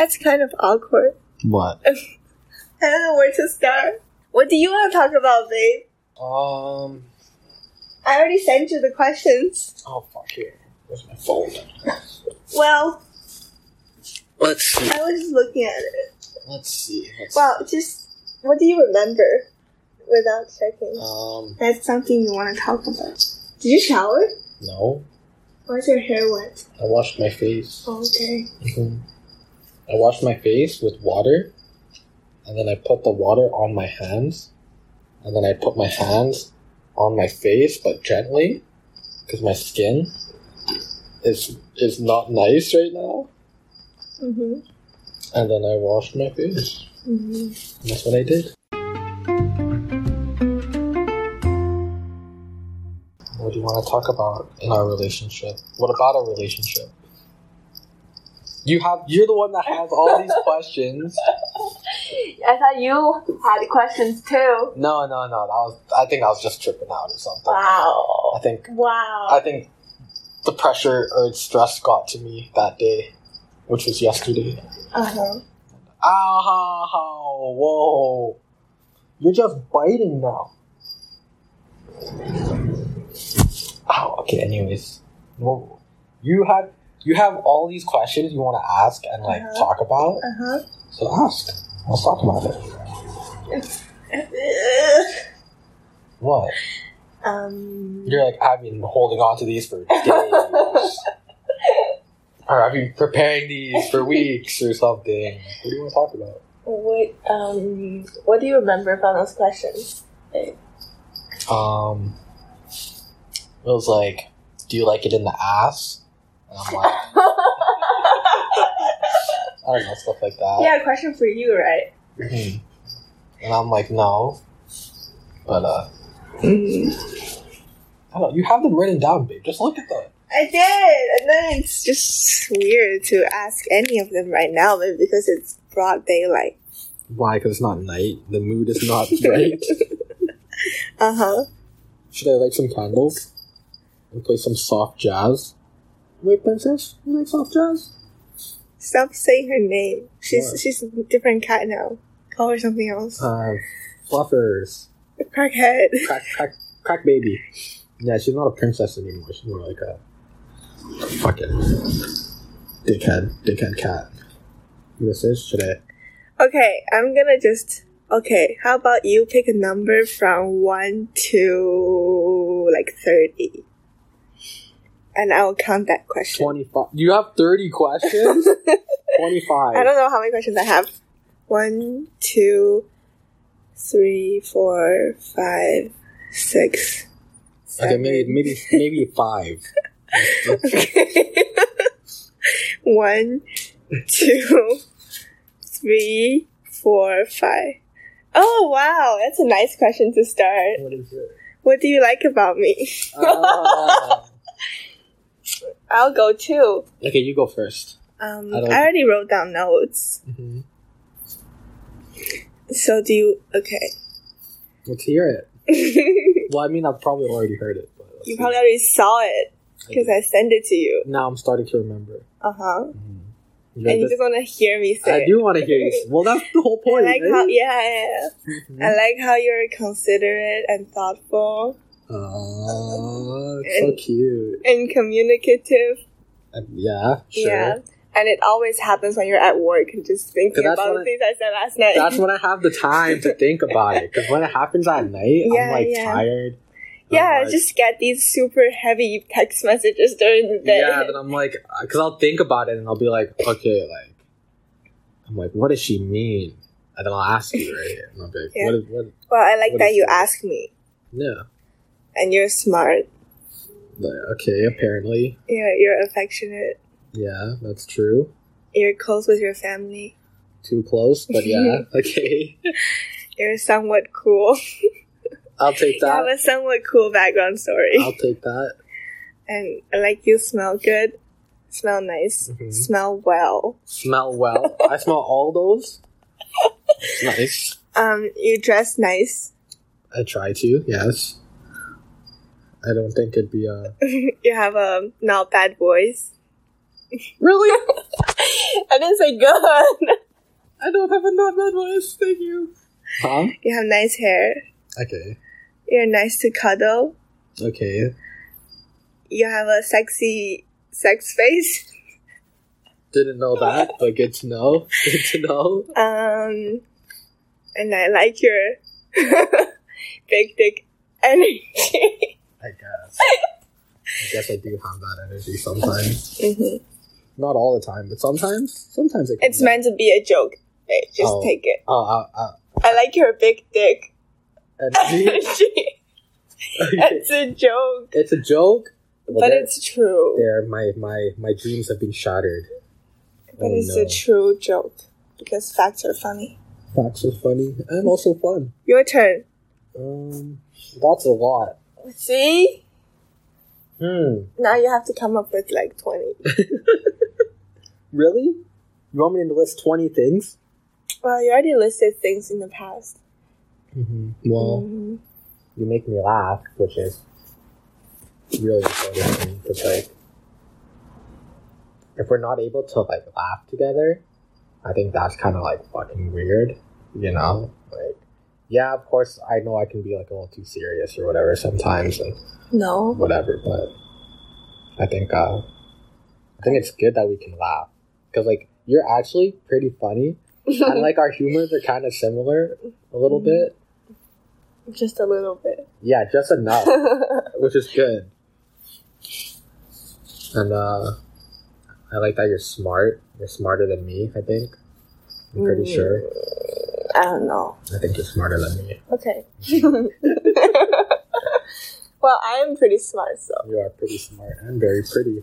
That's kind of awkward. What? I don't know where to start. What do you want to talk about, babe? Um. I already sent you the questions. Oh fuck you! Where's my phone? Well, Let's see. I was just looking at it. Let's see. Let's Well, just what do you remember without checking? Um. That's something you want to talk about. Did you shower? No. Why's your hair wet? I washed my face. Oh, okay. Mhm. I washed my face with water, and then I put the water on my hands, and then I put my hands on my face, but gently, because my skin is is not nice right now. Mhm. And then I washed my face. Mhm. That's what I did. What do you want to talk about in our relationship? What about our relationship? You have you're the one that has all these questions. I thought you had questions too. No, no, no. That was I think I was just tripping out or something. Wow. I think Wow. I think the pressure or stress got to me that day, which was yesterday. Uh huh. Ow! Whoa! You're just biting now. Oh, Okay. Anyways, well, you have you have all these questions you want to ask and like Uh-huh. talk about. Uh huh. So ask. Let's talk about it. What? um. You're like I've been holding on to these for days, or I've been preparing these for weeks or something. What do you want to talk about? What um? What do you remember from those questions? Um, it was like, "Do you like it in the ass?" And I'm like, I don't know, stuff like that. yeah, question for you, right? Mhm. And I'm like, no. But uh, Mm-hmm. I don't. know, You have them written down, babe. Just look at them. I did, and then it's just weird to ask any of them right now, maybe because it's broad daylight. Why? Because it's not night. The mood is not right. Uh huh. Should I light some candles and play some soft jazz? Wait, princess, you like soft jazz? Stop saying her name. She's What? she's a different cat now. Call her something else. Uh, fluffers, Crackhead. crack, crack, crack baby. Yeah, she's not a princess anymore. She's more like a fucking dickhead, dickhead cat. This is I? Okay, I'm gonna just. Okay, how about you pick a number from 1 to like 30? And I will count that question. Twenty five. You have thirty questions. Twenty five. I don't know how many questions I have. One, two, three, four, five, six. Okay, maybe seven. maybe maybe five. Okay. One, two, three, four, five. Oh wow, that's a nice question to start. What is it? What do you like about me? Ah. I'll go too. okay, you go first. Um, I I, already wrote down notes. hmm So do you? Okay. Let's hear it. Well, I mean, I've probably already heard it. But let's probably hear already saw it it. because I sent it to you. now I'm starting to remember. Uh huh. Mhm. And you just want to hear me say. I do want to hear you. say- Well, that's the whole point. I like right? how yeah, yeah, Mhm. yeah. I like how you're considerate and thoughtful Aw, it's so cute. and communicative. And yeah, sure. Yeah. And it always happens when you're at work and just thinking about the things I said last night. That's when I have the time to think about it. Because when it happens at night, Yeah, I'm like yeah. tired. Yeah, I like- just get these super heavy text messages during the day. Yeah, then I'm like, because I'll think about it and I'll be like, okay, like, I'm like, what does she mean? And then I'll ask you, right? And I'll be like, Yeah. what is, what? well, I like What that you ask me. Yeah. And you're smart. Okay, apparently. Yeah, you're affectionate. Yeah, that's true. You're close with your family. Too close, but yeah, okay. You're somewhat cool. I'll take that. You have a somewhat cool background story. I'll take that. And I like you smell good, smell nice, Mhm. smell well. Smell well. I smell all those. It's nice. Um, you dress nice. I try to, yes. I don't think it'd be a. you have a not bad voice. Really? I didn't say good. I don't have a not bad voice. Thank you. Huh? You have nice hair. Okay. You're nice to cuddle. Okay. You have a sexy sex face. Didn't know that, but good to know. Good to know. Um, and I like your big dick energy. I guess. I guess I do have that energy sometimes. Mm-hmm. Not all the time, but sometimes. Sometimes it It's meant to be a joke. Hey, just Oh. take it. Oh, uh, uh, I like your big dick energy. energy. it's a joke, it's a joke, well, but it's true. there. My my my dreams have been shattered. But Oh, it's no. a true joke because facts are funny. Facts are funny and also fun. Your turn. Um, that's a lot. See? Hmm. Now you have to come up with like 20. Really? You want me to list twenty things? Well, you already listed things in the past. Mm-hmm. Well, Mhm. you make me laugh, which is really important. Because like, if we're not able to like laugh together, I think that's kind of like fucking weird. You know, like, yeah, of course, I know I can be like a little too serious or whatever sometimes, and No. whatever. But I think uh, I think it's good that we can laugh because like you're actually pretty funny, and like our humors are kind of similar a little bit. Just a little bit. Yeah, just enough, which is good. And uh, I like that you're smart. You're smarter than me. I think. I'm pretty Mm. sure. I don't know. I think you're smarter than me. Okay. well, I am pretty smart, so You are pretty smart and very pretty.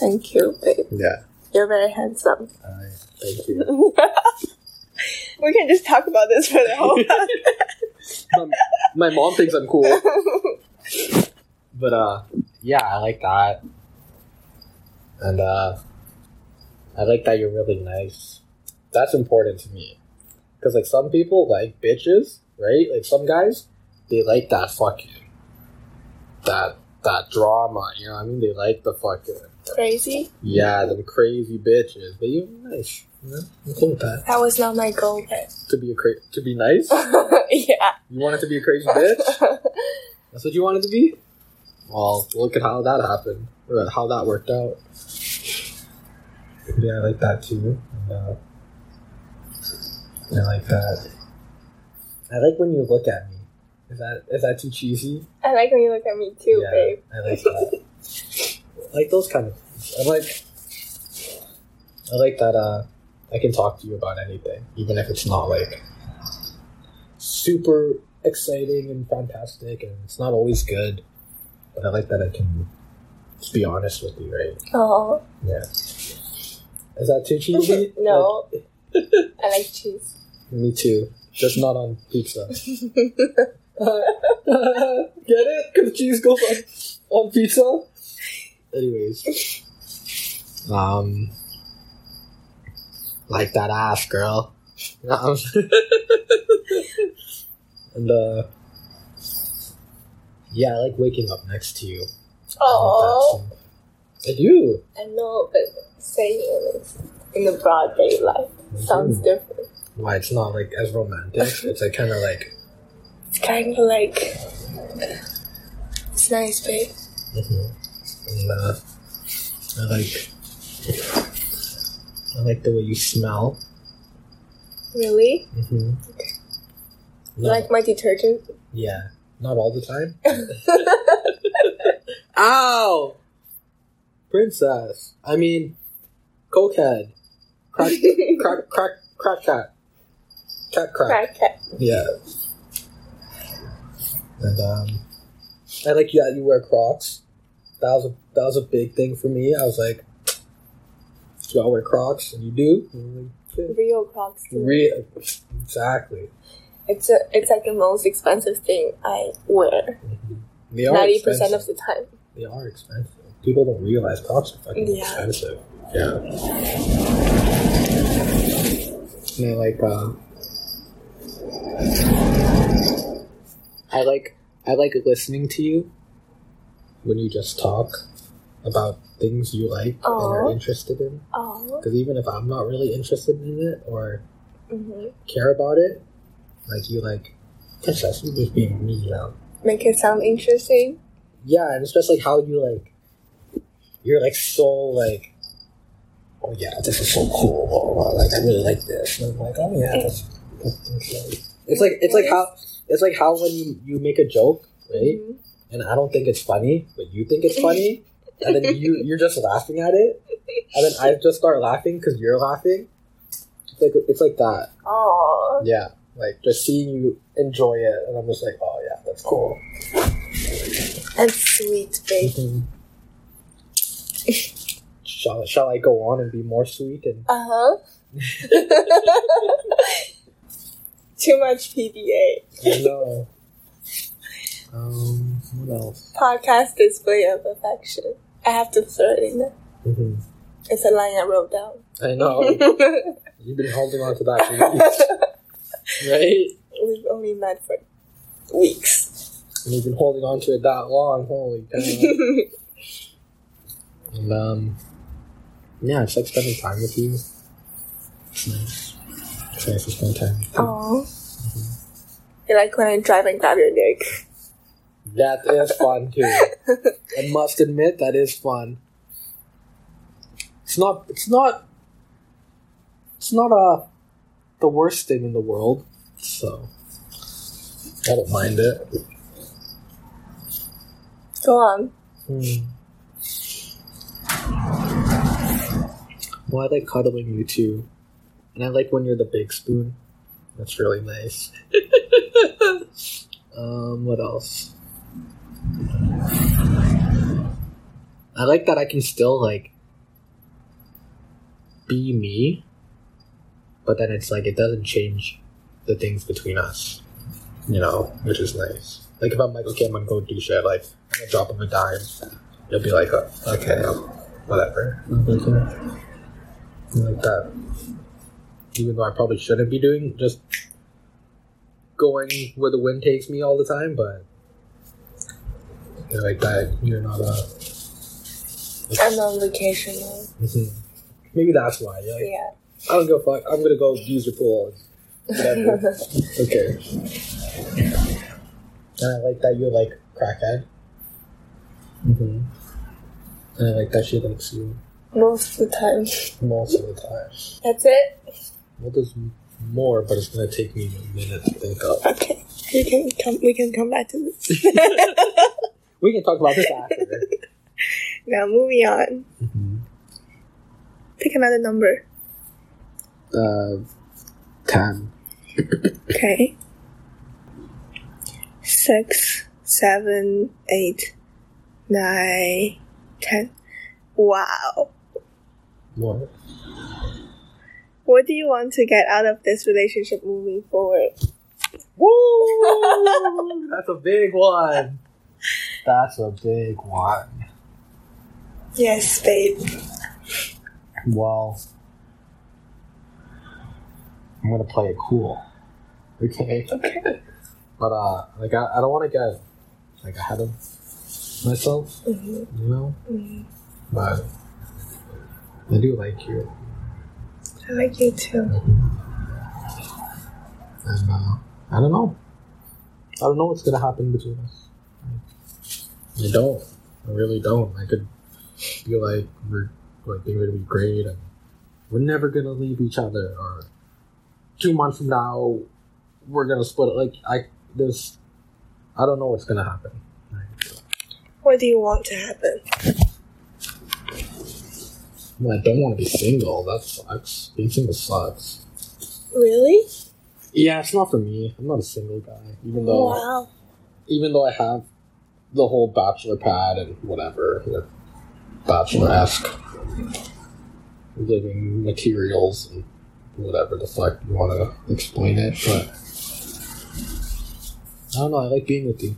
thank you, babe. Yeah. You're very handsome. Uh, thank you. we can just talk about this for the whole my, my mom thinks I'm cool. But uh yeah, I like that. And uh I like that you're really nice. That's important to me. Cuz like some people like bitches, right? Like some guys they like that fucking that that drama, you know what I mean? They like the fucking Crazy? yeah, them crazy bitches. But you're nice. You know? I'm cool with that. That was not my goal, babe. To be a cra- to be nice? yeah. You wanted to be a crazy bitch? That's what you wanted to be? Well, look at how that happened. How that worked out. Yeah, I like that too. And, uh, I like that. I like when you look at me. Is that is that too cheesy? I like when you look at me too, yeah, babe. I like that. I like those kind of things. I like I like that uh I can talk to you about anything, even if it's not like super exciting and fantastic and it's not always good. But I like that I can just be honest with you, right? Oh, Yeah. Is that too cheesy? no. I like cheese. Me too. Just not on pizza. Get it? Because cheese goes on, on pizza? Anyways. Um. Like that ass, girl. Um, and, uh. Yeah, I like waking up next to you. Oh. I do. I know, but saying it in the broad daylight sounds Mm. different. Why it's not like as romantic. It's like kind of like. It's kind of like it's nice, babe. And, uh, I like. I like the way you smell. Really? Mm-hmm. You like my detergent? Yeah, not all the time. Ow! Princess. I mean, cokehead. Crack, crack, crack, crack, cat. Cat, crack. Crack cat. Yeah. And um, I like that you wear Crocs. That was a that was a big thing for me. I was like, "Do I wear Crocs?" And you do. And like, "Yeah." Real Crocs too. Re- exactly. It's a, it's like the most expensive thing I wear. Are Ninety percent of the time. They are expensive. People don't realize Crocs are fucking Yeah. expensive. Yeah. And I like uh I like I like listening to you when you just talk. about things you like and are interested in. Oh. Because even if I'm not really interested in it or hmm care about it, like you like, you just being me, you know. Make it sound interesting. Yeah, and especially how you like, you're like so like, oh yeah, this is so cool. blah, blah, blah, Like I really like this. And I'm like, oh yeah, that's, that's okay. It's like it's like how it's like how when you you make a joke, right? Mhm. And I don't think it's funny, but you think it's funny, and then you you're just laughing at it, and then I just start laughing because you're laughing. It's like it's like that. Oh. Yeah, like just seeing you enjoy it, and I'm just like, oh yeah, that's cool. That's sweet, babe. shall shall I go on and be more sweet and Uh huh. Too much PDA. I know. Um, what else? Podcast display of affection. I have to throw it in there. hmm It's a line I wrote down. I know you've been holding on to that for weeks, right? We've only met for weeks. And you've been holding on to it that long. Holy cow! and um, yeah, it's like spending time with you. It's nice. It's nice to spend time. With you. Oh. You like when I drive and grab your neck. That is fun too. I must admit that is fun. It's not. It's not. It's not uh the worst thing in the world. So I don't mind it. Go on. Hmm. Well, I like cuddling you too, and I like when you're the big spoon. That's really nice. um, what else? I like that I can still like be me, but then it's like it doesn't change the things between us, you know, which is nice. Like if I'm like, okay, I'm gonna go do shit, like I'm gonna drop him a dime, you'll be like, oh, okay, whatever. Like that. Even though I probably shouldn't be doing just going where the wind takes me all the time, but you're like that. You're not a. I'm on vacation. Mhm. Maybe that's why. Like, Yeah. I don't give a fuck. I'm gonna go use your pool. Whatever. okay. And I like that you're like crackhead. Mm-hmm. And I like that she likes you Most of the time. most of the time. That's it? Well, there's more, but it's gonna take me a minute to think of. Okay. We can come we can come back to this. We can talk about this after. now moving on. mm-hmm. Pick another number. Uh, ten. Okay. Six, seven, eight, nine, ten. Wow. What? What do you want to get out of this relationship moving forward? Woo! That's a big one. That's a big one. Yes, babe. Well, I'm gonna play it cool. Okay. Okay. But uh, like I, I don't want to get like ahead of myself, Mhm, you know. mhm. But I do like you, I like you too. and uh, I don't know. I don't know what's gonna happen between us. I don't. I really don't. I could feel like we're like things are gonna be great, and we're never gonna leave each other. Or two months from now, we're gonna split. it. Like I, there's, I don't know what's gonna happen. What do you want to happen? I don't want to be single. That sucks. Being single sucks. Really? Yeah, it's not for me. I'm not a single guy. Even though, Wow. even though I have the whole bachelor pad and whatever, the bachelor esque living materials and whatever the fuck you want to explain it, but I don't know. I like being with you,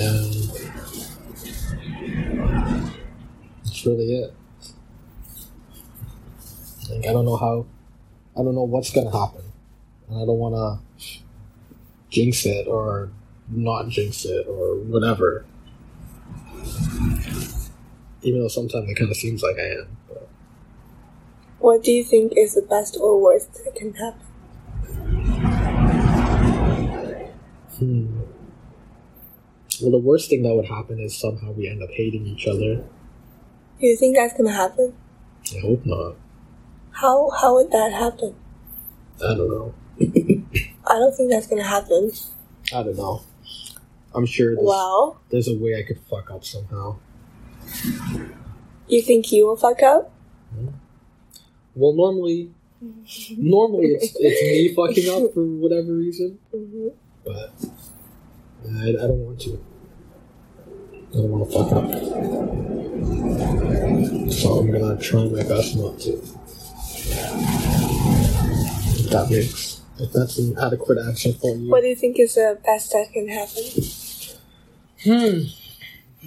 and that's really it. Like I don't know how, I don't know what's gonna happen, and I don't want to jinx it or not jinx it or whatever. Even though sometimes it kind of seems like I am. But What do you think is the best or worst that can happen? hmm. Well, the worst thing that would happen is somehow we end up hating each other. Do you think that's gonna happen? I hope not. How how would that happen? I don't know. I don't think that's gonna happen. I don't know. I'm sure there's, Well, there's a way I could fuck up somehow. you think you will fuck up? Well, normally, normally it's it's me fucking up for whatever reason, hmm but I, I don't want to. I don't want to fuck up. So I'm gonna try my best not to. If that makes if that's an adequate action for you. What do you think is the best that can happen? Hmm.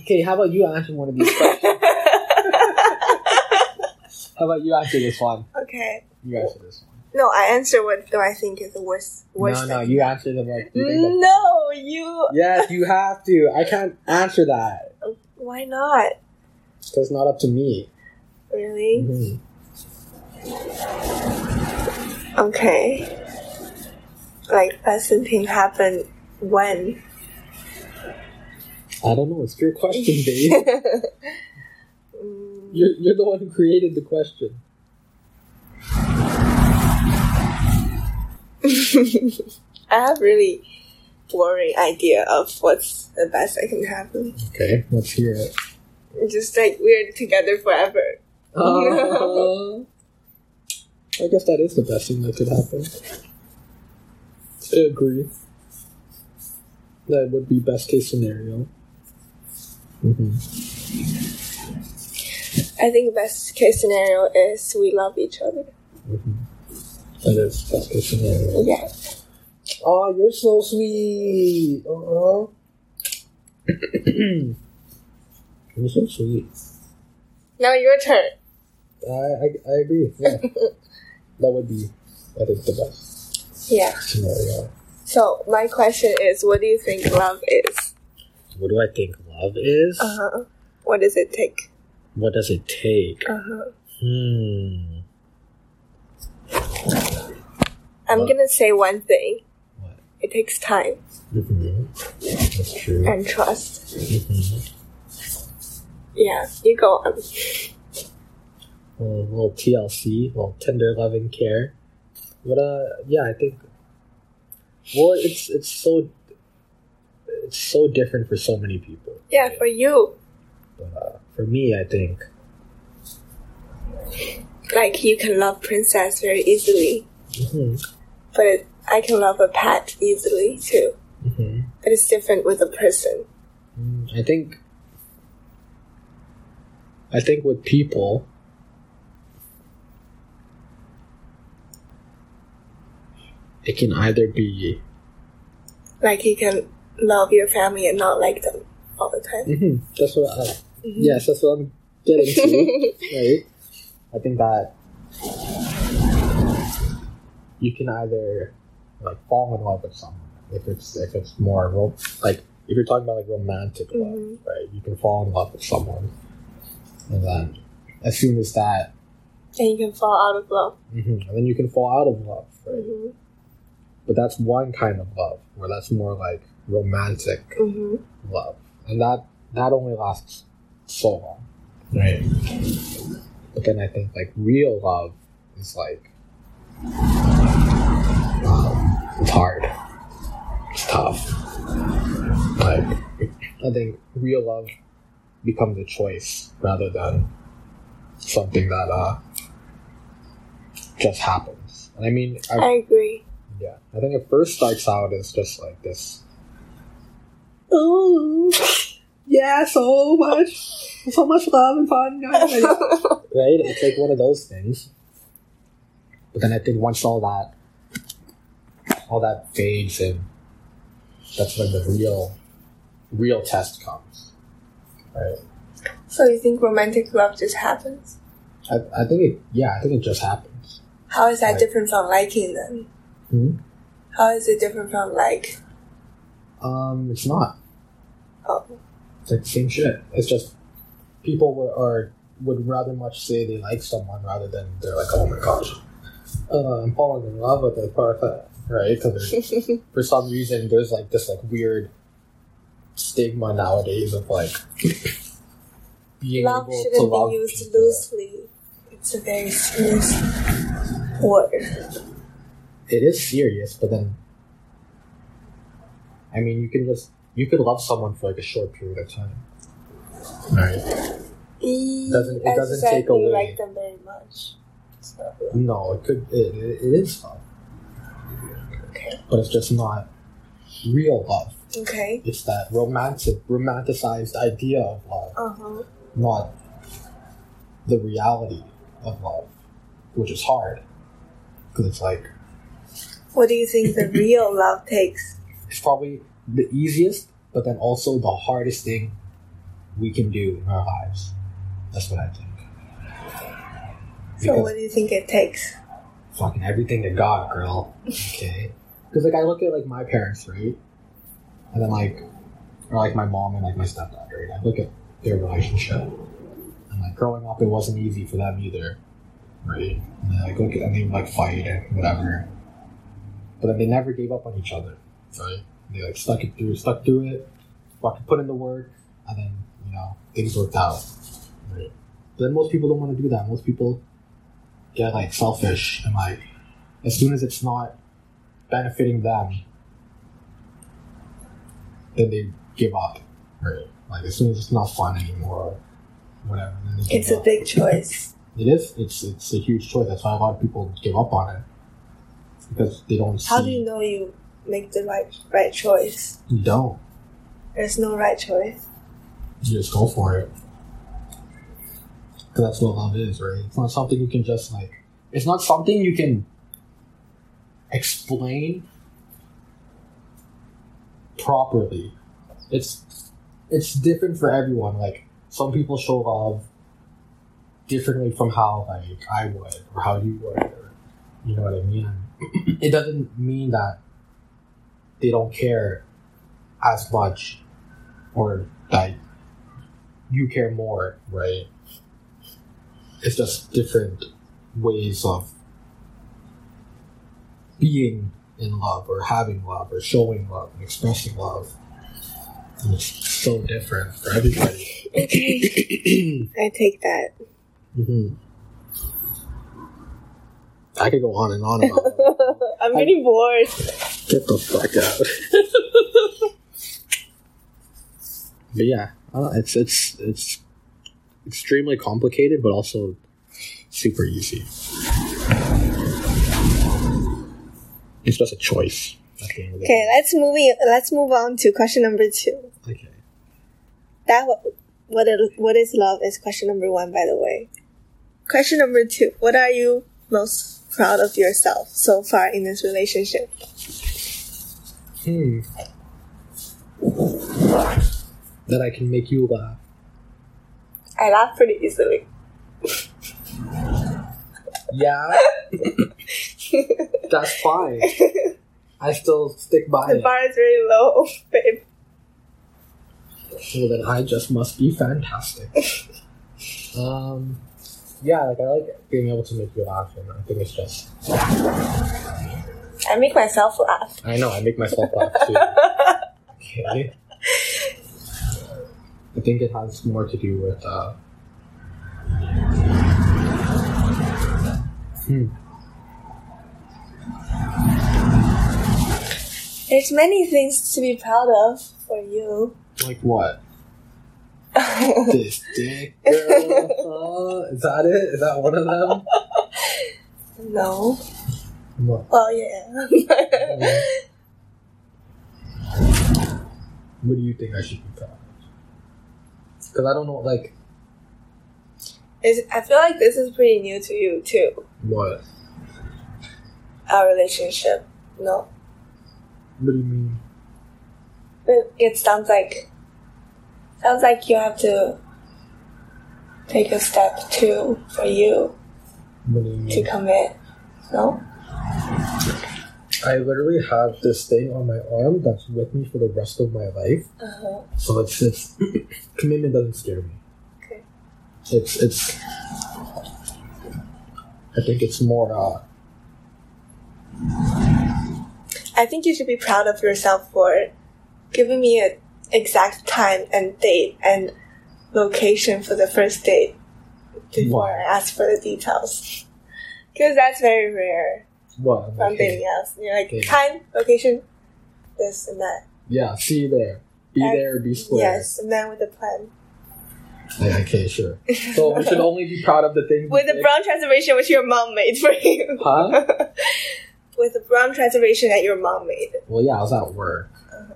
Okay, how about you answer one of these questions? how about you answer this one? okay. You answer this one. No, I answer what do I think is the worst worst. no, no, that you answer the what happen. you think that- No, you. Yes, you have to. I can't answer that. Why not? It's not up to me. Really? Mhm. Okay. Like best thing happen when? I don't know. It's your question, babe. Mm, you're, you're the one who created the question. I have really boring idea of what's the best that can happen. Okay, let's hear it. Just like we're together forever. Uh, I guess that is the best thing that could happen. I agree. That would be best case scenario. hmm I think best case scenario is we love each other. That is best case scenario. Yeah. Oh, you're so sweet. Uh-huh. you're so sweet. Now your turn. I, I, I agree. Yeah. that would be, I think, the best Yeah. scenario. So my question is, what do you think love is? What do I think love is? Uh huh. What does it take? What does it take? Uh huh. Hmm. I'm What? gonna say one thing. What? It takes time Mm-hmm. That's true. and trust. Mm-hmm. Yeah, you go on. A little, TLC, little tender loving care. But uh, yeah, I think. Well, it's it's so. It's so different for so many people. Yeah, for you, But uh, for me, I think like you can love princess very easily, hmm but it, I can love a pet easily too. hmm But it's different with a person. I think. I think with people, it can either be Like you can love your family and not like them all the time. Mhm, That's what I. Yes, that's what I'm getting to. right? I think that you can either like fall in love with someone if it's if it's more ro- like if you're talking about like romantic love, Mhm. right? You can fall in love with someone, and then as soon as that, and you can fall out of love. mhm, and then you can fall out of love, right? hmm But that's one kind of love where that's more like romantic hmm love, and that that only lasts so long, right? But then I think like real love is like it's hard, it's tough. Like I think real love becomes a choice rather than something that uh just happens. And I mean, I, I agree. yeah, I think it first starts out as just like this. Ooh. Yeah, so much, so much love and fun, guys. right? It's like one of those things. But then I think once all that, all that fades in, that's when the real, real test comes. Right? so you think romantic love just happens? I, I think it. Yeah, I think it just happens. How is that Right. different from liking them? Hmm? How is it different from like? Um, it's not. Oh, It's like the same shit. It's just people were, are would rather much say they like someone rather than they're like, oh my gosh, uh, I'm falling in love with this person, right? Because for some reason there's like this like weird stigma nowadays of like being love able shouldn't love be used people. loosely. It's a very serious word. It is serious, but then I mean, you can just you could love someone for like a short period of time, right? It doesn't- it doesn't said, take you away- like them very much. So, No, it could. It, it, it is okay. But it's just not real love. Okay. It's that romantic, romanticized idea of love, Uh huh. not the reality of love, which is hard because it's like What do you think the real love takes? it's probably the easiest, but then also the hardest thing we can do in our lives. That's what I think. So, what do you think it takes? fucking everything to God, girl. Okay. Because like I look at like my parents, right, and then like, or like my mom and like my stepdad, right. I look at their relationship, and like growing up, it wasn't easy for them either, right. And then, like look at and they would like fight and whatever, but then they never gave up on each other, right. They like stuck it through, stuck through it, fucking put in the work, and then you know things worked out, right. But then most people don't want to do that. Most people get like selfish and like as soon as it's not benefiting them then they give up right like as soon as it's not fun anymore whatever It's a up. big choice. it is it's it's a huge choice that's why a lot of people give up on it because they don't see How do you know you make the right right choice? you don't There's no right choice. you just go for it because that's what love is right it's not something you can just like it's not something you can explain properly. It's it's different for everyone. Like some people show love differently from how like i would or how you would or you know what i mean? It doesn't mean that they don't care as much or that you care more, right? It's just different ways of being in love or having love or showing love and expressing love. And it's so different for everybody. Okay. I take that. hmm I could go on and on about it. I'm getting bored. Get the fuck out. but yeah, uh, it's it's it's extremely complicated, but also super easy. It's just a choice. at the end of the Okay, let's move in, let's move on to question number two. Okay. That what it, what is love is question number one, by the way. Question number two: What are you most proud of yourself so far in this relationship? Hmm. That I can make you laugh. I laugh pretty easily. Yeah. That's fine. I still stick by The it. The bar is very low, babe. Well, then I just must be fantastic. um, yeah, like I like being able to make you laugh, and I think it's just. I make myself laugh. I know I make myself laugh too. Okay. I think it has more to do with. Uh, hmm. There's many things to be proud of for you. Like what? This dick, girl. Uh, is that it? Is that one of them? no. What? Well, yeah. What do you think I should be proud of? Because I don't know, like, It's, I feel like this is pretty new to you too. what? Our relationship. No, What do you mean? it, it sounds like sounds like you have to take a step too for you What do you to commit. No, I literally have this thing on my arm that's with me for the rest of my life. Uh-huh. So it's it's commitment doesn't scare me. Okay. It's it's. I think it's more. uh I think you should be proud of yourself for giving me an exact time and date and location for the first date before Why? I ask for the details. Because that's very rare What? from Okay. dating apps. You're like, time, location, this and that. Yeah. See you there. Be Uh, there. Be square. Yes, a man with a plan. Yeah, okay. Sure. So we should only be proud of the things. with the brown transformation which your mom made for you. Huh? with the brown transformation that your mom made. Well, yeah. I was at work.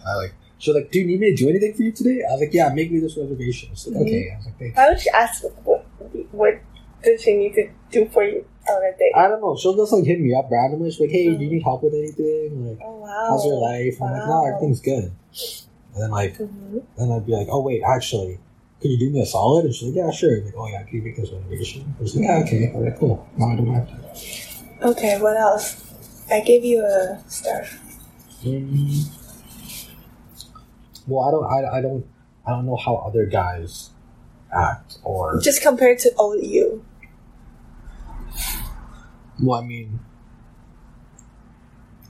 I like. She was like, "Do you need me to do anything for you today?" I was like, "Yeah, make me this reservation." She's like, Mhm. "Okay." I was like, "Thanks." Why would she ask what, what did she need to do for you on a date? I don't know. She'll just like hit me up randomly. She's like, "Hey, do you need help with anything? Like, oh wow. how's your life?" I'm like, "No, everything's good." And then like, Mhm. then I'd be like, "Oh wait, actually, can you do me a solid?" And she's like, "Yeah, sure." I'm like, "Oh yeah, can you make this reservation?" I was like, "Yeah, okay, all right, cool. Now I don't have to." Okay, what else? I gave you a star. Mm. Well, I don't, I, I don't, I don't know how other guys act, or Just compared to old you. well, I mean,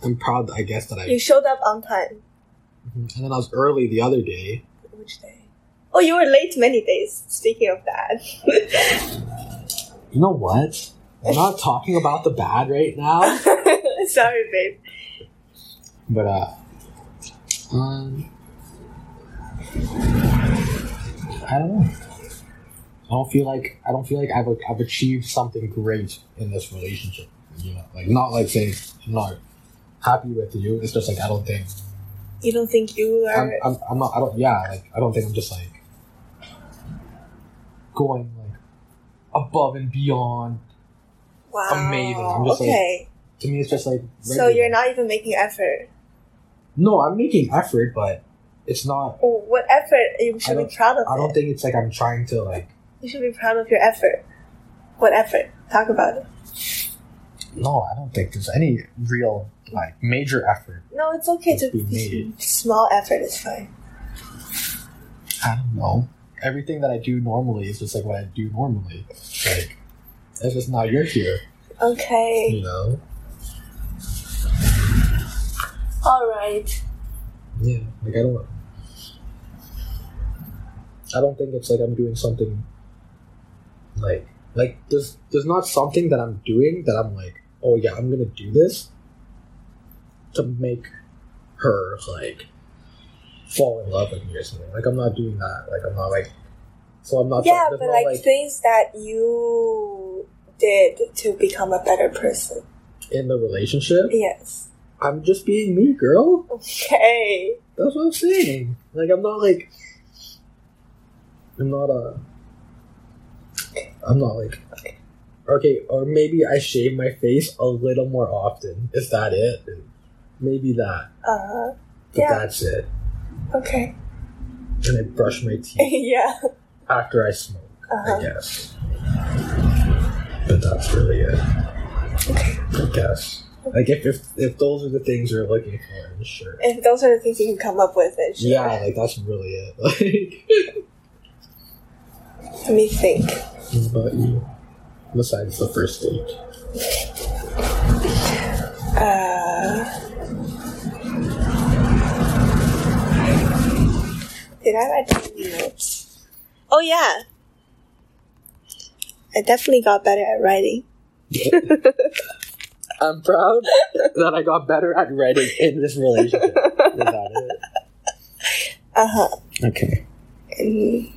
I'm proud, I guess, that I. You showed up on time. And then I was early the other day. Which day? Oh, you were late many days. Speaking of that. You know what? I'm not talking about the bad right now, Sorry, babe. but uh, um, I don't know. I don't feel like I don't feel like I've I've achieved something great in this relationship. You know, like not like saying I'm not happy with you. It's just like I don't think You don't think you I'm. I'm, I'm not. I don't. Yeah, like I don't think I'm just like going like above and beyond. wow. amazing. I'm just like- okay. To me, it's just like. so you're not even making effort. No, I'm making effort, but it's not. Oh, what effort? You should be proud of I don't it. think it's like I'm trying to like. You should be proud of your effort. What effort? Talk about it. No, I don't think there's any real like major effort. No, it's okay to be made. small effort is fine. I don't know. Everything that I do normally is just like what I do normally. Like, it's just now you're here. Okay. You know. All right. Yeah. Like I don't. I don't think it's like I'm doing something. Like, like there's there's not something that I'm doing that I'm like, oh yeah, I'm gonna do this. To make her like fall in love with me or something. Like I'm not doing that. Like I'm not like. So I'm not. Yeah, but no, like, things that you did to become a better person. in the relationship, Yes. I'm just being me, girl. Okay. That's what I'm saying. Like I'm not like I'm not a I'm not like okay, or maybe I shave my face a little more often. Is that it? Maybe that. Uh huh. But Yeah. that's it. Okay. And I brush my teeth yeah. after I smoke, uh-huh. I guess. But that's really it. Okay. I guess. Like if, if if those are the things you're looking for, sure. If those are the things you can come up with, then sure. Yeah, like that's really it. Like Let me think. What about you? Besides the first date. Uh, did I write down any notes? Oh yeah. I definitely got better at writing. I'm proud that I got better at writing in this relationship. Uh huh. Okay. And,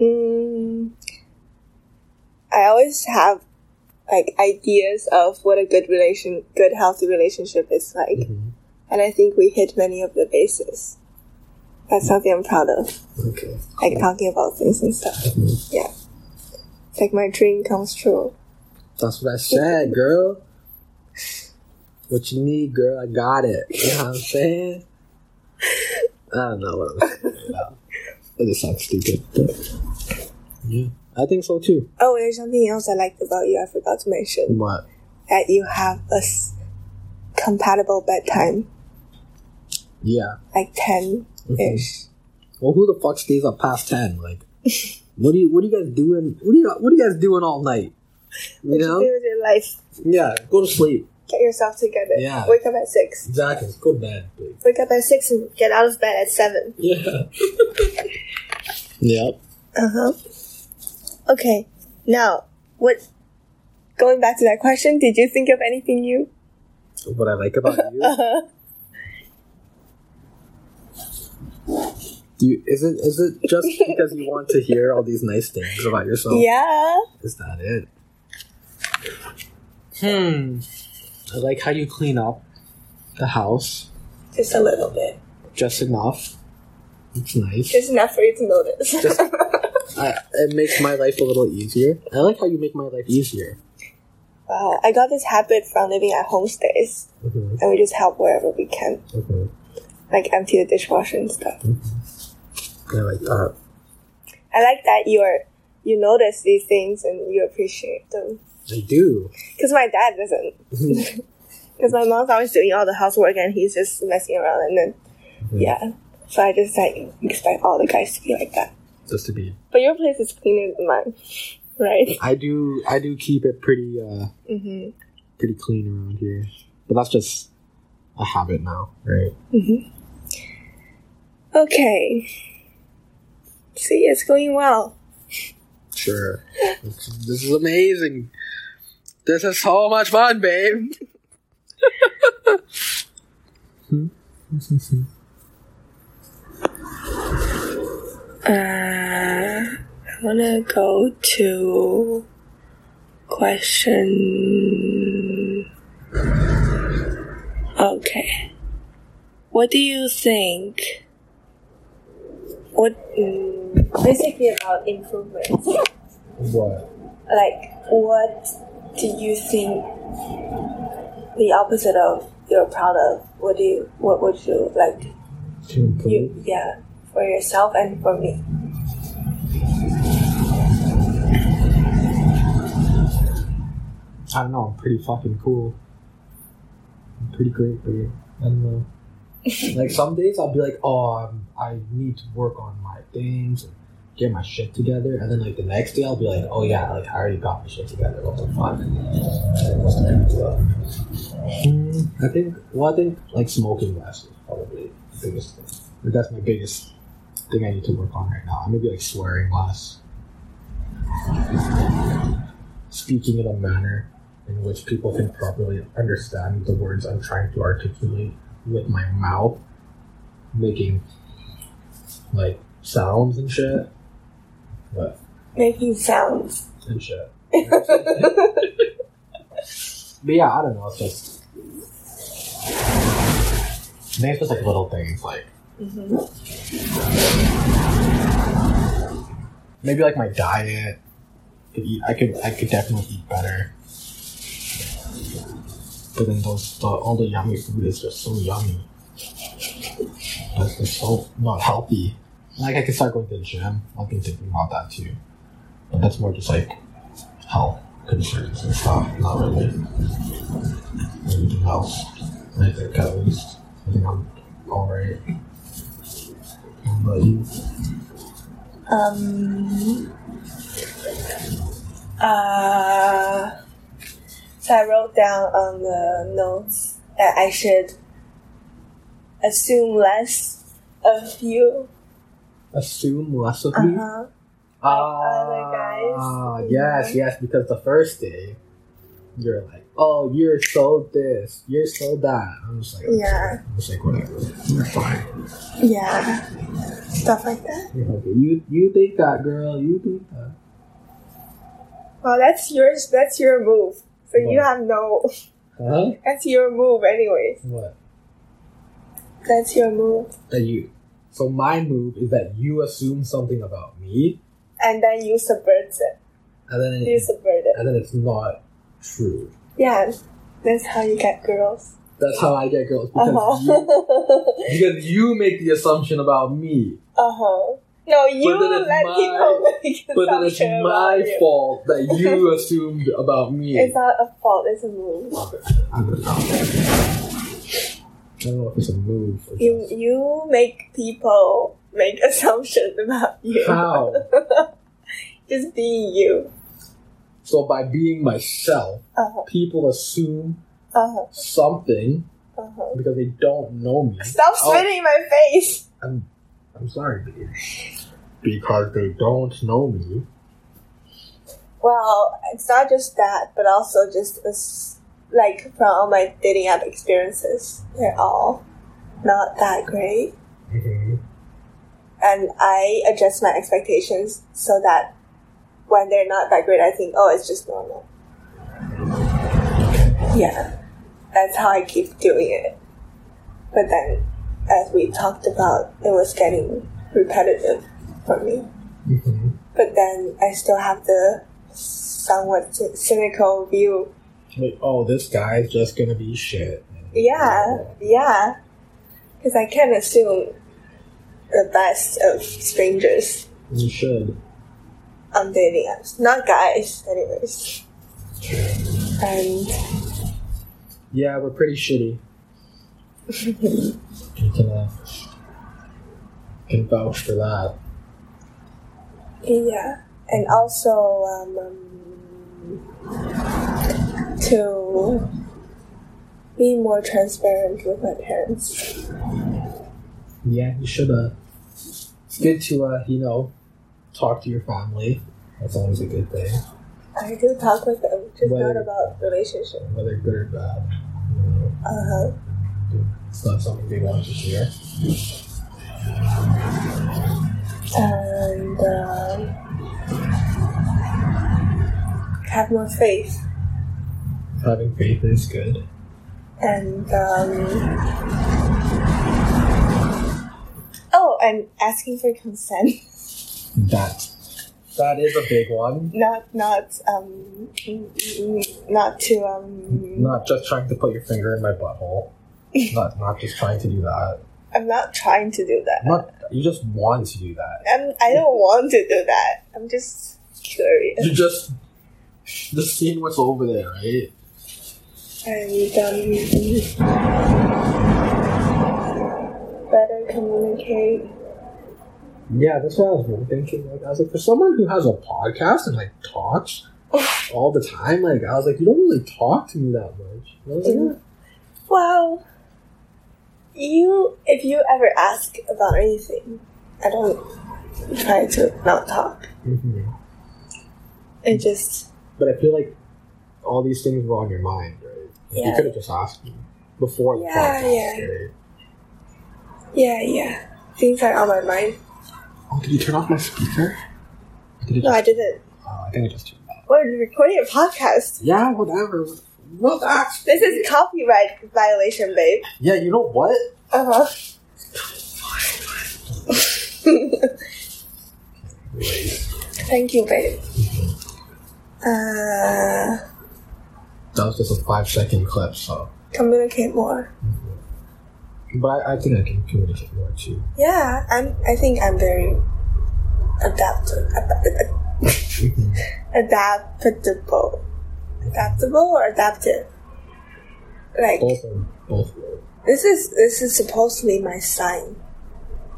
mm, I always have like ideas of what a good relation, good healthy relationship is like, Mhm. and I think we hit many of the bases. That's something I'm proud of, Okay. like talking about things and stuff. Mhm. Yeah, it's like my dream comes true. That's what I said, girl. What you need, girl, I got it. You know what I'm saying? I don't know what I'm saying right now. It just sounds stupid, but yeah, I think so too. Oh, there's something else I liked about you. I forgot to mention. What? that you have a s- compatible bedtime, Yeah. like 10 Mhm. ish. Well, who the fuck stays up past ten? Like, what do you what are you guys doing? What are you what are you guys doing all night? You What know? you do with your life? Yeah. Go to sleep. Get yourself together. Yeah. Wake up at 6. Exactly. Go to bed. Please. Wake up at 6 and get out of bed at 7. Yeah. yep. Uh huh. Okay, now, what. Going back to that question, did you think of anything new? What I like about you. Uh huh. Do you, is it is it just because you want to hear all these nice things about yourself? Yeah. Is that it? Hmm. I like how you clean up the house Just a little bit. just enough. It's nice. Just enough for you to notice. Just- I, it makes my life a little easier. I like how you make my life easier. wow, I got this habit from living at homestays, Mm-hmm. and we just help wherever we can, Mm-hmm. like empty the dishwasher and stuff. I like that. I like that you're you notice these things and you appreciate them. I do. Because my dad doesn't. Because my mom's always doing all the housework and he's just messing around, and then yeah. So I just like expect all the guys to be like that. Just to be. But your place is cleaner than mine, right? I do. I do keep it pretty. uh hmm Pretty clean around here. But that's just a habit now, right? Okay. See, it's going well. Sure. this is amazing. This is so much fun, babe. Uh, I wanna go to question. Okay. What do you think? What mm, basically about improvements? What? Like, what do you think the opposite of you're proud of? What do you? What would you like? To improve? You yeah, for yourself and for me. I don't know. I'm pretty fucking cool. I'm pretty great, babe. I don't know. like some days I'll be like, oh, um, I need to work on my things and get my shit together, and then like the next day I'll be like, oh yeah, like I already got my shit together. What the fuck? Hmm, I think. Well, I think like smoking less is probably the biggest thing. Like, that's my biggest thing I need to work on right now. Maybe like swearing less, speaking in a manner in which people can properly understand the words I'm trying to articulate with my mouth, making like sounds and shit. But Making sounds. and shit. but yeah, I don't know. It's just. I think it's just like little things like hmm maybe like my diet. Could eat, I could I could definitely eat better. But then those the, all the yummy food is just so yummy. It's just so not healthy. Like I could start going to the gym. I've been thinking about that too. But that's more just like health concerns and stuff, not really anything else. I think at least I think I'm alright. You? Um. Uh. So I wrote down on the notes that I should assume less of you. Assume less of me. huh. Ah, other guys. yes, yes, because the first day, you're like, oh, you're so this, you're so that. I'm just like, Yeah. I'm just like, whatever. You're fine. Yeah. Stuff like that. Okay. You, you think that, girl. You think that. Well, that's yours. That's your move. So you have no. Huh? That's your move, anyways. What? That's your move. That you. So my move is that you assume something about me, And then you subvert it. and then You subvert it. and then it's not true. Yeah. That's how you get girls. That's how I get girls because Uh you, because you make the assumption about me. uh huh. No, you let my- people make But then it's my fault that you assumed about me. It's not a fault. It's a move. I don't know. I don't know if it's a move. You just- you make people make assumptions about you. How? Just being you. So by being myself, Uh-huh. people assume Uh-huh. something Uh-huh. because they don't know me. Stop Oh, spitting in my face. I'm, I'm sorry. Because they don't know me. Well, it's not just that, but also just this, like from all my dating app experiences, they're all not that great, Mm-hmm. and I adjust my expectations so that when they're not that great, I think, oh, it's just normal. Yeah, that's how I keep doing it. But then, as we talked about, it was getting repetitive for me. Mm-hmm. But then I still have the somewhat cynical view. Like, oh, this guy's just gonna be shit. Yeah, yeah. Because I can't assume the best of strangers You should. on dating apps. Not guys, anyways. And Yeah, we're pretty shitty. you can, uh, can vouch for that. yeah. And also, um, um, to be more transparent with my parents. Yeah, you should. Uh, it's good to uh, you know, talk to your family. That's always a good thing, I do talk with them, just Whether- not about relationship. whether good or bad. You know, Uh huh. it's not something they want to hear. and um, have more faith Having faith is good. and um, oh and asking for consent That that is a big one. not not um not to um Not just trying to put your finger in my butthole. not not just trying to do that. i'm not trying to do that Not you just want to do that. I'm, i don't want to do that i'm just curious You just just seeing what's over there, right? And um better communicate Yeah, that's what I was really thinking. Like, I was like, for someone who has a podcast and like talks all the time, like, I was like, you don't really talk to me that much. And I was like, Mhm. Well, you, if you ever ask about anything, I don't try to not talk. hmm It just, But I feel like all these things were on your mind, right? Like, You could have just asked me before the Yeah, podcast. yeah. Right? yeah, yeah. Things are on my mind. Oh, did you turn off my speaker? Or Did it No, I didn't. oh, I think I just turned off. We're recording a podcast. Yeah, whatever. Relax. This is copyright violation, babe. Yeah, you know what? Uh huh. Thank you, babe. Uh, That was just a five second clip, so. communicate more. But I, I think I can communicate more too. Yeah, I'm. I think I'm very adaptive. Mhm. adaptable. Adaptable or adaptive? Like both are both this is this is supposedly my sign,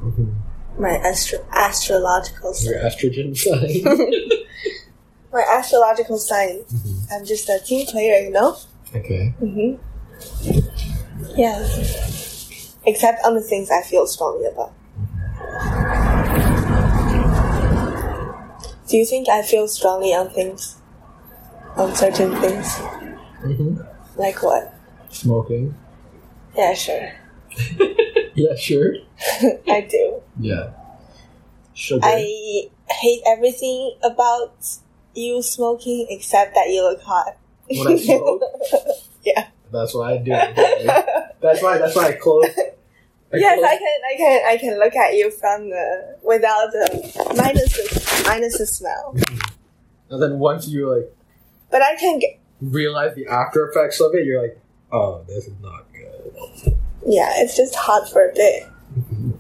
Mhm. my astro- astrological Your estrogen sign. My astrological sign. Mhm. I'm just a team player, you know. Okay. Mm-hmm. Yeah. Except on the things I feel strongly about. Do you think I feel strongly on things? On certain things? Mm-hmm. Like what? Smoking. Yeah, sure. Yeah, sure. I do. Yeah. Sugar. I hate everything about you smoking except that you look hot. When I smoke? yeah. That's what I do. That's why. That's why I close. I yes, close- I can. I can. I can look at you from the without the minus the minus the smell. And then once you like But I can get. realize the after effects of it, you're like, oh, this is not good. Yeah, it's just hot for a bit. Mm-hmm.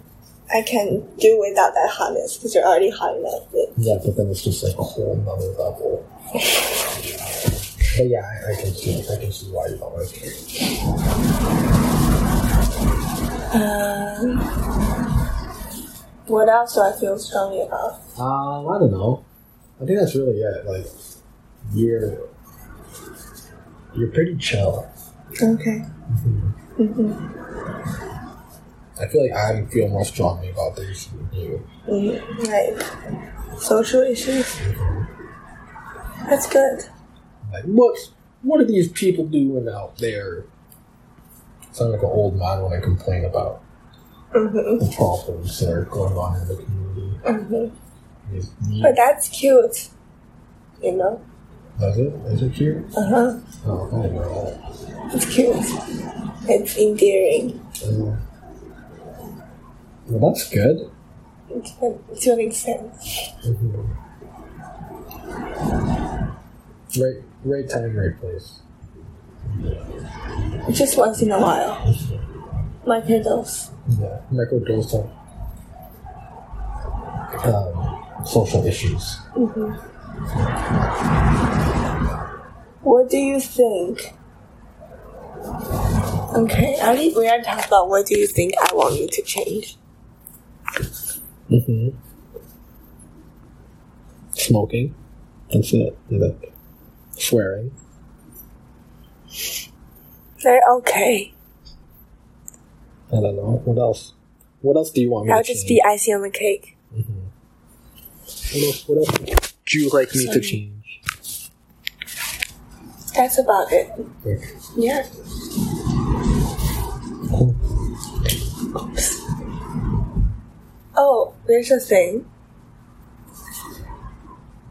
I can do without that hotness because you're already hot enough. Yeah, but then it's just like a whole nother level. but yeah, I, I can see I can see why you don't like it. um, what else do I feel strongly about? Um, I don't know. I think that's really it. Like you're you're pretty chill. Okay. hmm I feel like I feel more strongly about this than you. mm Like social issues. That's good. Like what what are these people doing out there? Sound like an old man when I complain about hmm the problems that are going on in the community. hmm But that's cute. You know. Is it? Is it cute? Uh huh. Oh, I didn't know. It's cute. It's endearing. Uh, well, that's good. It's to an extent. Right, right time, right place. Just once in a while. Microdose. Yeah, microdose of um, social issues. What do you think? Okay, I think we are talking about what do you think I want you to change. Mm-hmm. Smoking. That's it. Yeah, that. Swearing. They're okay. I don't know. What else? What else do you want me I'll to just change? be icing on the cake. What else? What else do you like me to change? That's about it. Okay. Yeah. Oh, there's a thing.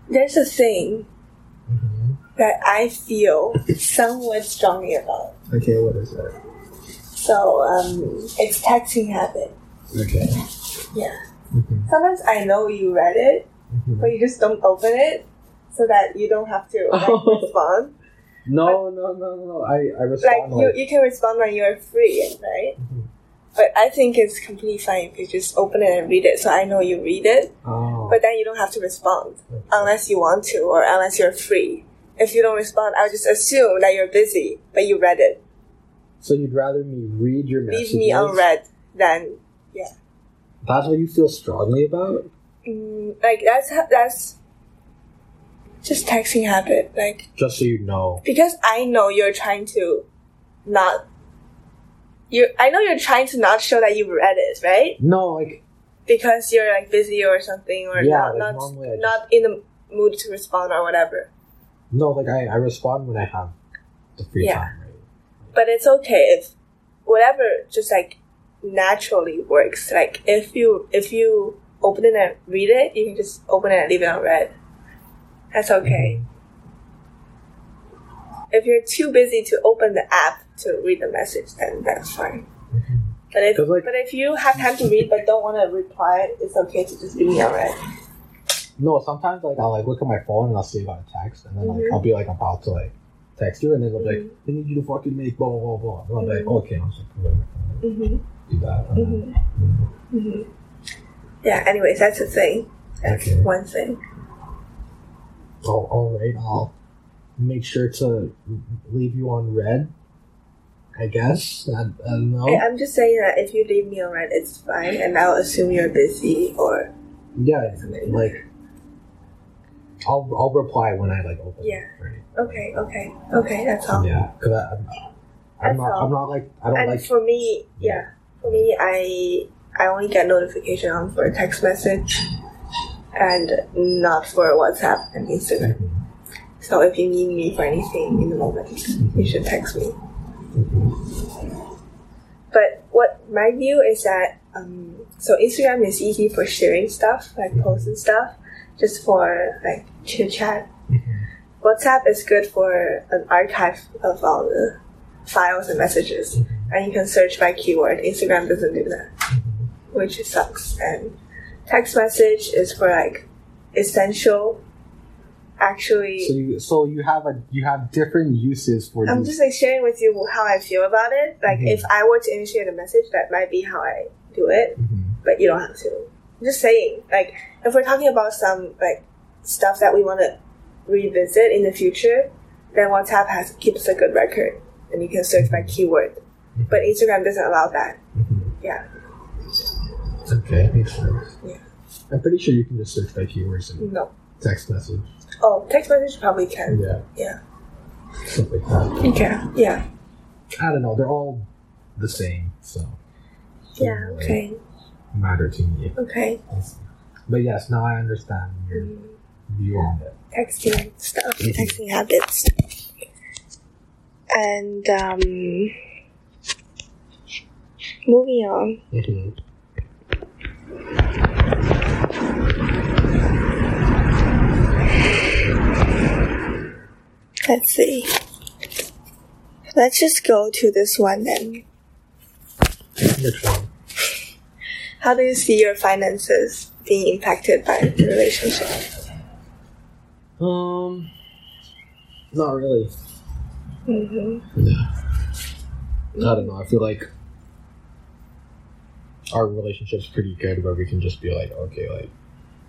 There's a thing Mm-hmm. that I feel somewhat strongly about. Okay, what is that? So, um, it's texting habit. Okay. Yeah. Mhm. Sometimes I know you read it, Mhm. but you just don't open it so that you don't have to like, Oh. respond. No, no, no, no. I, I Like respond you, like, you you can respond when you're free, right? Mhm. But I think it's completely fine if you just open it and read it, so I know you read it. oh. But then you don't have to respond unless you want to or unless you're free. If you don't respond, I'll just assume that you're busy, but you read it. so you'd rather me read your messages? Leave me unread than yeah. That's what you feel strongly about? mm, like that's that's just texting habit. Like Just so you know. because I know you're trying to not you I know you're trying to not show that you read it, right? No, like, Because you're like busy or something or Yeah, not like, not, just- not in the mood to respond or whatever. no, like, I, I respond when I have the free Yeah. time, right? But it's okay if whatever just like naturally works. Like if you if you open it and read it, you can just open it and leave it unread. That's okay. Mm-hmm. If you're too busy to open the app to read the message, then that's fine. But if like- but if you have time to read but don't want to reply, it's okay to just leave it unread. No, sometimes, like, I'll, like, look at my phone and I'll see about a text, and then, like, Mhm. I'll be, like, about to, like, text you, and then they'll be like. I need you to fucking make blah, blah, blah, blah. And I'll be like, okay, I'm just Mm-hmm. do that. Then- Mm-hmm. Mm-hmm. Yeah. Anyways, that's the thing. That's Okay. one thing. Oh, all right. I'll make sure to leave you on read. I guess. I, I don't know. I, I'm just saying that if you leave me on read, it's fine, and I'll assume you're busy or yeah, like I'll I'll reply when I like open. Yeah. Okay, okay, okay. That's all. Yeah, because I'm, I'm not. all. I'm not like I don't and like. for me, yeah, for me, I I only get notification on for a text message, and not for WhatsApp and Instagram. Mm-hmm. So if you need me for anything in the moment, you should text me. But what my view is that um, so Instagram is easy for sharing stuff, like posts and stuff, just for like chit chat. Mhm. WhatsApp is good for an archive of all the files and messages, and you can search by keyword. Instagram doesn't do that, which sucks. And text message is for like essential. Actually, So you so you have a you have different uses for I'm these. just like sharing with you how I feel about it. Like Mhm. if I were to initiate a message, that might be how I do it. Mhm. but you don't have to. I'm just saying, like, if we're talking about some like stuff that we want to revisit in the future, then WhatsApp has keeps a good record, and you can search by keyword. But Instagram doesn't allow that. Mhm. Yeah. Okay, makes sense. Yeah. I'm pretty sure you can just search by keywords and No. text message. Oh, text message probably can. Yeah. Yeah. Stuff like that. You can. Yeah. I don't know. They're all the same, so Yeah. Really Okay. matter to me. Okay. But yes, now I understand your Mm, view on it. Texting stuff. Mhm. Texting habits. And um, moving on. Mm-hmm. Let's see. Let's just go to this one then. Which one? How do you see your finances being impacted by the relationship? Um, not really. Mm-hmm. Yeah. I don't know. I feel like our relationship's pretty good where we can just be like, okay, like,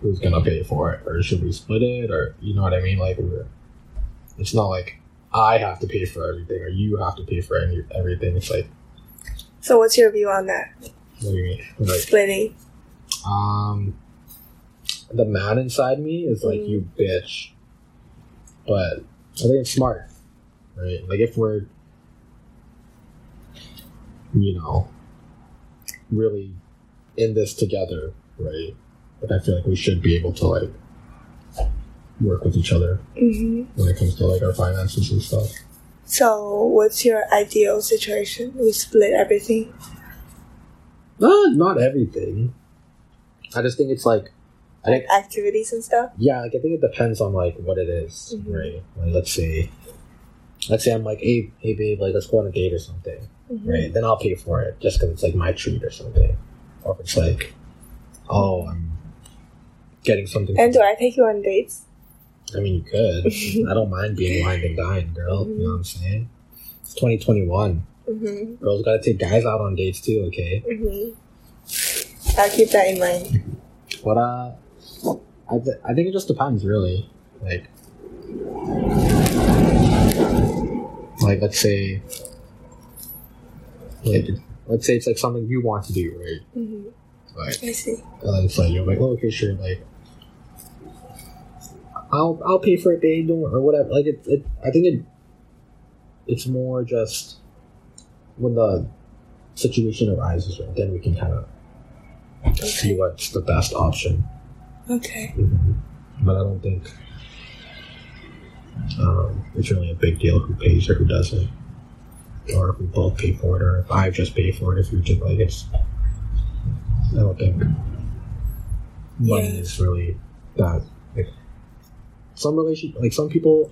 who's gonna pay for it? Or should we split it? Or, you know what I mean? Like, we're, it's not like I have to pay for everything or you have to pay for any, everything. It's like, So, what's your view on that? what do you mean? Like, Splitting. Um, the man inside me is like, Mm. you bitch. But I think it's smart, right? Like, if we're, you know, really in this together, right? I feel like we should be able to, like, work with each other Mm-hmm. when it comes to, like, our finances and stuff. So, what's your ideal situation? We split everything. Not, not everything. I just think it's like, I think Like activities and stuff? Yeah, like I think it depends on like what it is, Mhm. right? Like let's say, let's say I'm like, hey, hey, babe, like let's go on a date or something, Mm-hmm. right? Then I'll pay for it just because it's like my treat or something. Or if it's like, oh, I'm getting something. And do I take you on dates? I mean, you could. I don't mind being wined and dying, girl. You know what I'm saying? It's 2021. Mm-hmm. Girls gotta take guys out on dates too, okay? Mm-hmm. I'll keep that in mind. But uh, I th- I think it just depends, really. Like, like let's say, like let's say it's like something you want to do, right? Mm-hmm. Like, I see. and then it's like you're like, oh, okay, sure, like. I'll I'll pay for it, babe, or whatever. Like it, it, I think it. It's more just when the situation arises, right? Then we can kind of see what's the best option. Okay. But I don't think um, it's really a big deal who pays or who doesn't, or if we both pay for it, or if I just pay for it. If you just like it's, I don't think money Yeah. is really that. Like some relation, like some people,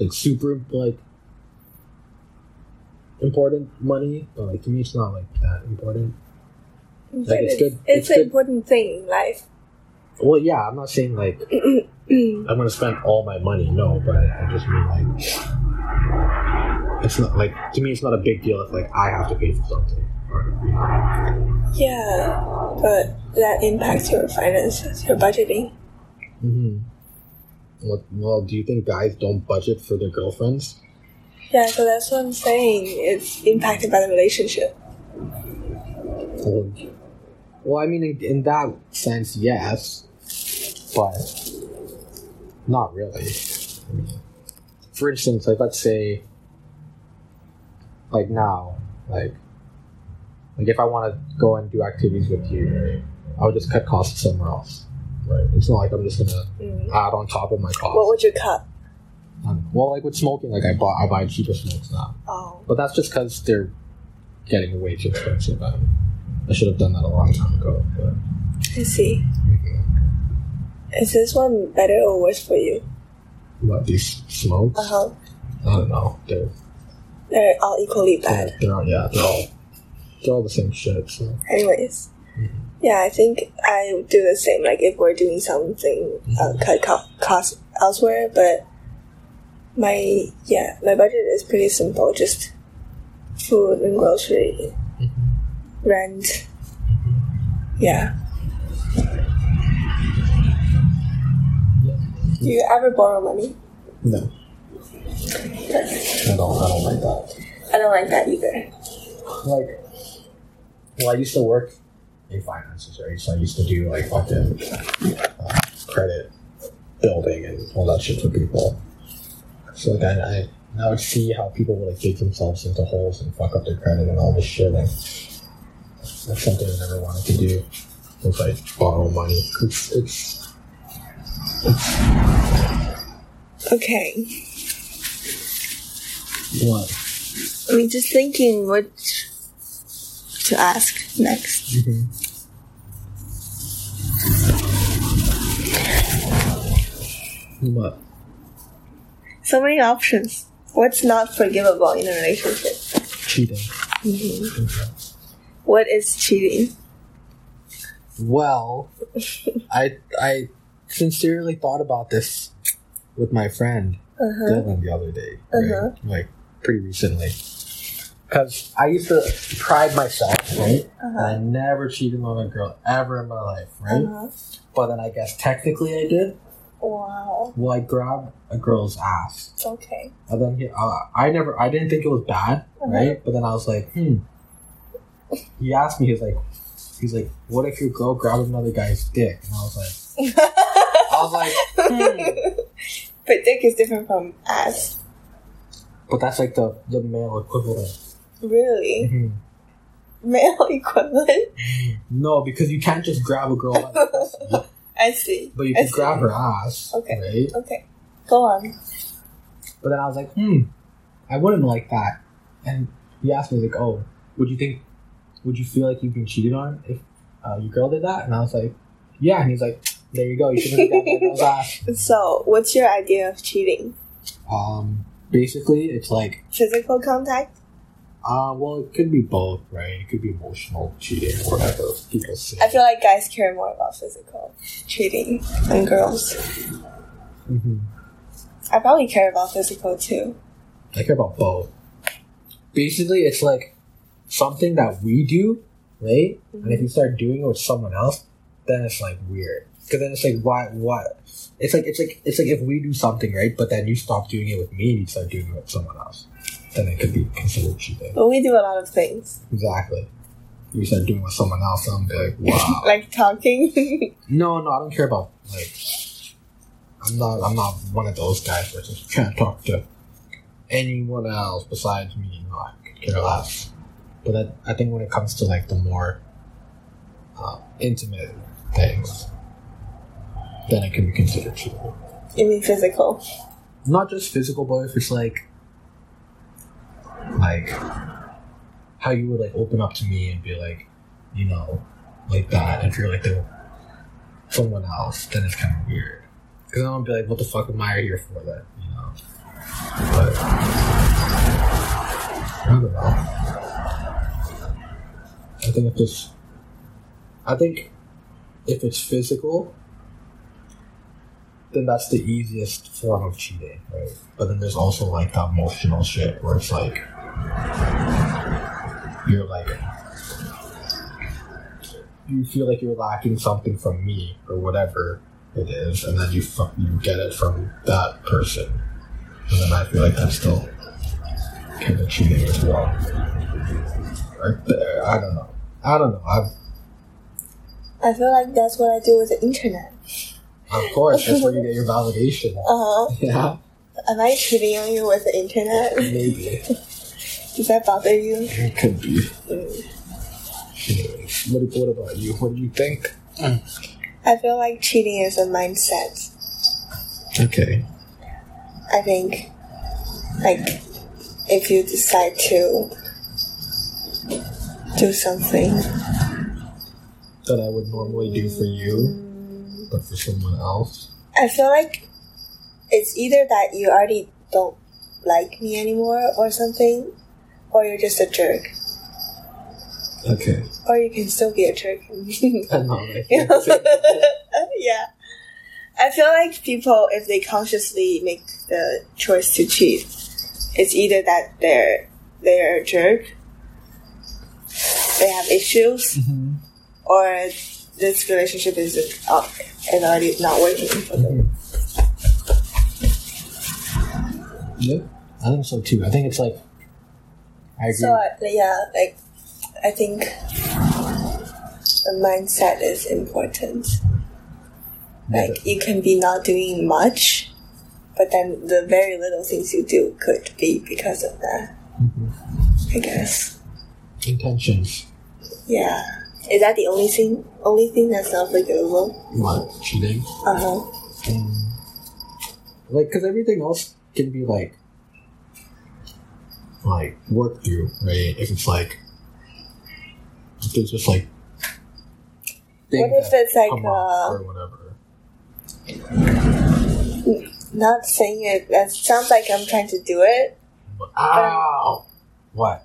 like super like important money, but like to me, it's not like that important. But it's it's, good- It's, it's an good. important thing in life. Well, yeah, I'm not saying like I'm gonna spend all my money. No, but I, just mean like it's not like to me it's not a big deal if like I have to pay for something. Or, you know. yeah, but that impacts your finances, your budgeting. mm-hmm. Well, well, do you think guys don't budget for their girlfriends? Yeah, so that's what I'm saying. It's impacted by the relationship. Well, well, I mean, in, in that sense, yes, but not really. I mean, for instance, like let's say, like now, like, like if I want to go and do activities with you, I would just cut costs somewhere else, right? It's not like I'm just gonna Mm. add on top of my costs. What would you cut? Well, like with smoking, like I buy I buy cheaper smokes now, Oh, but that's just because they're getting way too expensive. Um, I should have done that a long time ago, but. I see. Is this one better or worse for you? what these smokes. Uh huh. I don't know. They're They're all equally they're, bad. they're all, yeah they're all they're all the same shit. So Anyways, Mhm. Yeah, I think I do the same. Like if we're doing something, I'll cut co- costs elsewhere. But my yeah, my budget is pretty simple. Just food and grocery, mm-hmm. rent, mm-hmm. Yeah. Do you ever borrow money? No. I don't, I don't like that. I don't like that either. Like, well, I used to work in finances, right? So I used to do like fucking uh, credit building and all that shit for people. So like, I, I, I would see how people would like dig themselves into holes and fuck up their credit and all this shit. And that's something I never wanted to do. Was like borrow money. It's, it's Okay. what? I mean, just thinking what to ask next. Mm-hmm. What? So many options. What's not forgivable in a relationship? Cheating. What is cheating? Well, I I sincerely thought about this with my friend Uh huh. Dylan the other day, right? Uh-huh. like pretty recently. Because I used to pride myself, right? And Uh I never cheated on a girl ever in my life, right? huh. But then I guess technically I did. Wow. Well, I grabbed a girl's ass, Okay. and then he, uh, I never, I didn't think it was bad, Uh-huh. right? But then I was like, hmm. He asked me, he's like, he's like, what if your girl grabbed another guy's dick? And I was like, I was like, hmm. but dick is different from ass. But that's like the the male equivalent. Really? Mhm. Male equivalent? No, because you can't just grab a girl by the pussy, I see. but you I see. grab her ass, Okay. right? Okay. Go on. But then I was like, hmm, I wouldn't like that. And he asked me like, oh, would you think, would you feel like you've been cheated on if uh, your girl did that? And I was like, yeah. And he's like, there you go, you shouldn't have grabbed girl's ass. So, what's your idea of cheating? Um, basically, it's like, Physical contact? Uh, well, it could be both, right? It could be emotional cheating or whatever people say. I feel like guys care more about physical cheating than girls. hmm I probably care about physical too. I care about both. Basically, it's like something that we do, right? And if you start doing it with someone else, then it's like weird. Because then it's like, why? What? It's like it's like it's like if we do something, right? But then you stop doing it with me and you start doing it with someone else, then it could be considered cheating. But we do a lot of things. Exactly. You start doing it with someone else, and I'm like, wow. like talking. no, no, I don't care about like. I'm not. I'm not one of those guys where just can't talk to anyone else besides me. No, I could care less. But I, I think when it comes to like the more uh, intimate things, then it can be considered cheating. you mean physical? Not just physical, but if it's like, like how you would like open up to me and be like, you know, like that. If you're like the someone else, then it's kind of weird. Because I'm gonna be like, what the fuck am I here for then? You know. But I don't know. I think if it's, I think if it's physical, then that's the easiest form of cheating, right? But then there's also like the emotional shit where it's like you're like you feel like you're lacking something from me or whatever it is, and then you fu- you get it from that person, and then I feel like that's still kind of cheating as well. Right there, I don't know. I don't know. I've, I feel like that's what I do with the internet. of course, that's where you get your validation. Uh huh. Yeah, Am I cheating on you with the internet? maybe. Does that bother you? It could be. Anyways, what, what about you? What do you think? I feel like cheating is a mindset. Okay. I think, like, if you decide to do something, That I would normally do for you, but for someone else. I feel like it's either that you already don't like me anymore or something, or you're just a jerk. Okay. Or you can still be a jerk. I know. I yeah. I feel like people, if they consciously make the choice to cheat, it's either that they're they're a jerk, they have issues, Mhm. or this relationship is uh, is already not working for them. Yeah, I think so too. I think it's like I. So yeah, like I think the mindset is important. Like you can be not doing much, but then the very little things you do could be because of that. I guess. intentions. Yeah. Is that the only thing? Only thing that's not forgivable? What cheating? Uh huh. Mm. Like, because everything else can be like, like worked through, right? If it's like, if it's just like, What if it's like up uh, or whatever. not saying it? That sounds like I'm trying to do it, But, ow! What?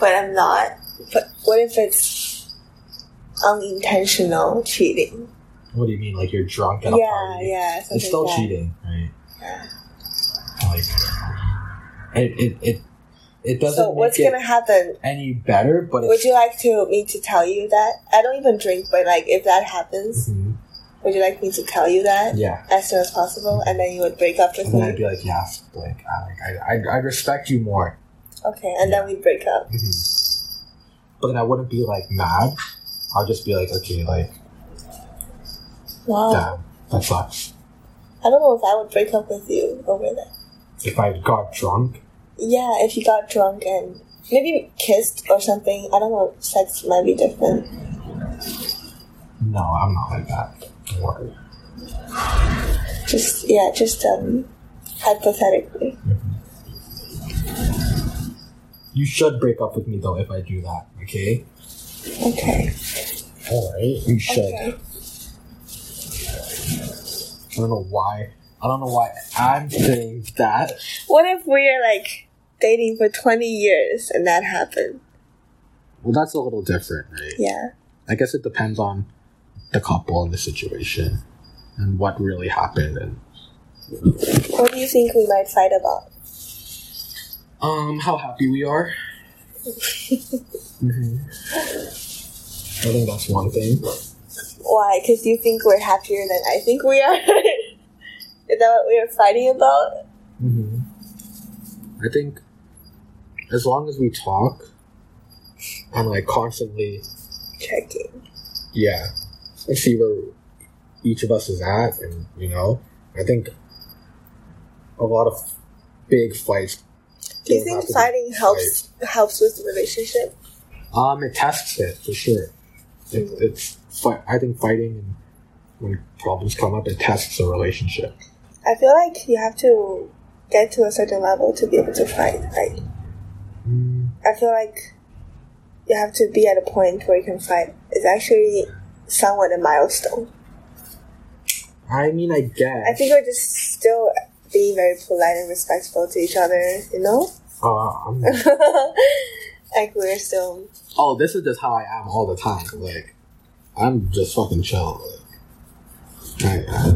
but I'm not. But what if it's unintentional cheating? What do you mean? Like you're drunk at a Yeah, party? yeah. something It's still like cheating, right? Yeah. Like, it it it, it doesn't So what's make gonna happen? any better, but Would you like to me to tell you that? I don't even drink, but like if that happens, Mhm. would you like me to tell you that Yeah. as soon as possible, and then you would break up with me? And then I'd be like, yes, like I like I I I respect you more. Okay, and then we break up. Mhm. But then I wouldn't be like mad. I'll just be like, okay, like, Wow. damn, that sucks. I don't know if I would break up with you over that. If I got drunk, Yeah, if you got drunk and maybe kissed or something. I don't know. Sex might be different. no, I'm not like that. Don't worry. Just yeah, just um, hypothetically. You should break up with me though if I do that. Okay. Okay. All right. You should. Okay. I don't know why. I don't know why I'm saying that. What if we're like dating for twenty years and that happened? Well, that's a little different, right? Yeah. I guess it depends on the couple and the situation and what really happened and What do you think we might fight about? um how happy we are. hmm I think that's one thing. Why? Because you think we're happier than I think we are. Is that what we are fighting about? hmm I think as long as we talk and like constantly, Checking. yeah, and see where each of us is at, and you know, I think a lot of big fights. Do you think fighting helps helps with the relationship? Um, it tests it for sure. It, it's I think fighting and when problems come up, it tests a relationship. I feel like you have to get to a certain level to be able to fight. Mm, I feel like you have to be at a point where you can fight. It's actually somewhat a milestone. I mean, I guess. I think we're just still being very polite and respectful to each other, you know? Uh, I'm, like we're still oh, this is just how I am all the time. Like, I'm just fucking chill. Like, I, I,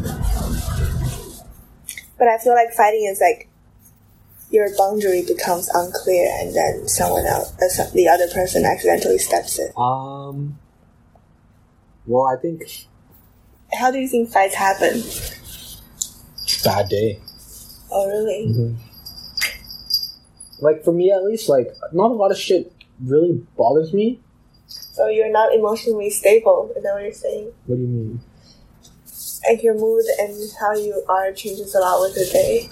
but I feel like fighting is like your boundary becomes unclear and then someone else uh, the other person accidentally steps in. um. Well, I think How do you think fights happen? bad day. Oh really? Mm-hmm. Like for me, at least, like not a lot of shit really bothers me. So you're not emotionally stable, is that what you're saying? What do you mean? Like your mood and how you are changes a lot with the day.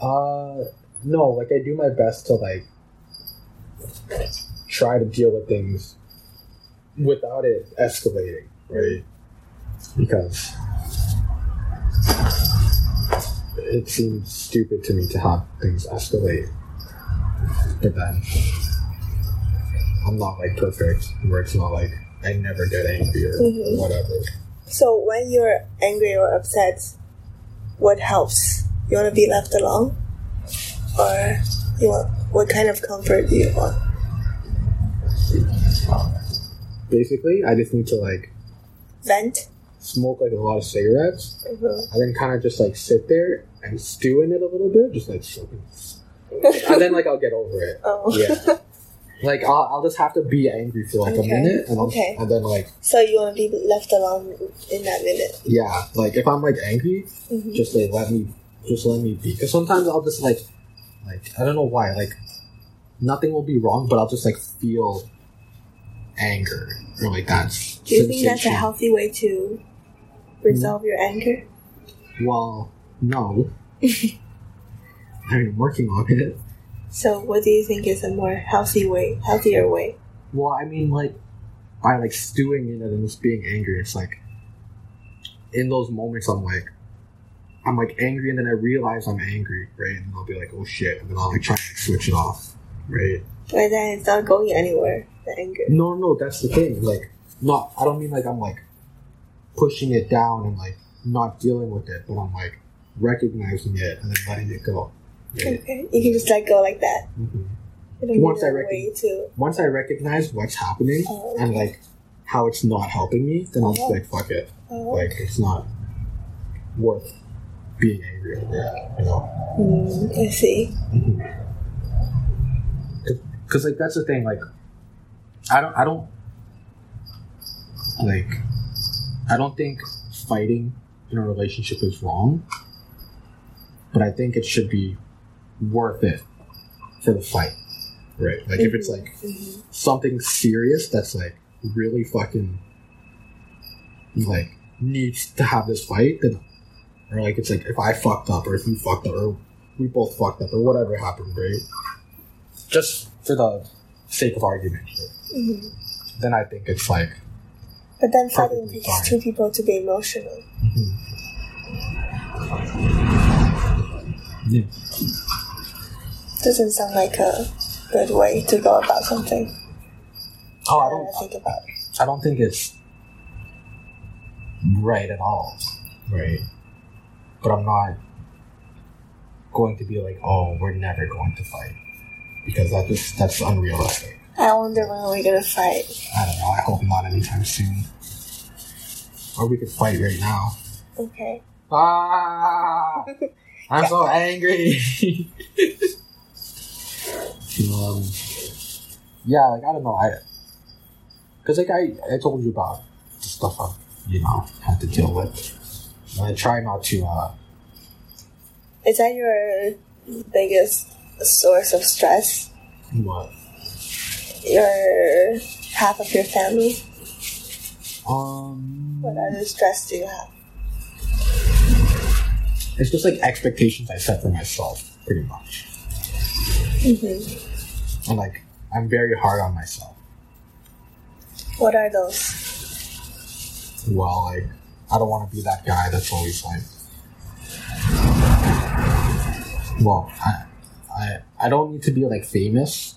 Uh, no, like I do my best to like try to deal with things without it escalating, right? Because it seems stupid to me to have things escalate. But then I'm not like perfect, where it's not like I never get angry or Mhm. whatever. So when you're angry or upset, what helps? You want to be left alone, or you want what kind of comfort do you want? Basically, I just need to like Vent. smoke like a lot of cigarettes Mhm. and then kind of just like sit there and stew in it a little bit, just like soaking. and then like I'll get over it. Oh. Yeah. Like I'll, I'll just have to be angry for like Okay. a minute, and, then- Okay. and then like So you want to be left alone in that minute. yeah, like if I'm like angry, hmm just like let me, just let me be. Because sometimes I'll just like, like I don't know why, like nothing will be wrong, but I'll just like feel anger or like that. Do you think that's a healthy way to resolve mm-hmm. your anger? Well, no. I mean, I'm working on it. So what do you think is a more healthy way, healthier way? Well, I mean, like by like stewing in it and just being angry, it's like in those moments I'm like I'm like angry and then I realize I'm angry, right? And I'll be like, oh shit, and then I'll like try to switch it off, right? But then it's not going anywhere. The anger. No, no, that's the thing. Like, not I don't mean like I'm like pushing it down and like not dealing with it, but I'm like recognizing it and then letting it go. Right? Okay, you can just let go like that. hmm Once I a reckon- way to. Once I recognize what's happening Oh, and like how it's not helping me, then I'll just Oh. be like, fuck it. Oh, Like it's not worth being angry over it, you know. mm, I see. Because like that's the thing. Like I don't, I don't like I don't think fighting in a relationship is wrong, but I think it should be worth it for the fight, right? Like if it's like Mhm. something serious that's like really fucking like needs to have this fight, then or like it's like if I fucked up or if you fucked up or we both fucked up or whatever happened, right? Just for the sake of argument, right? Mhm. then I think it's like But then fighting takes fine. two people to be emotional. yeah, Doesn't sound like a good way to go about something. oh, I don't, I think about it. I don't think it's right at all, right? But I'm not going to be like, oh, we're never going to fight because that is that's unrealistic. I wonder when we're gonna fight. I don't know. I hope not anytime soon. Or we could fight right now. Okay. Ah, I'm so angry. um, yeah, like I don't know. I because like I I told you about the stuff I you know had to deal with. I try not to. uh Is that your biggest source of stress? What? Your half of your family? Um. What other stress do you have? It's just like expectations I set for myself, pretty much, hmm and like I'm very hard on myself. What are those? well, like I don't want to be that guy that's always like, well, I, I, I don't need to be like famous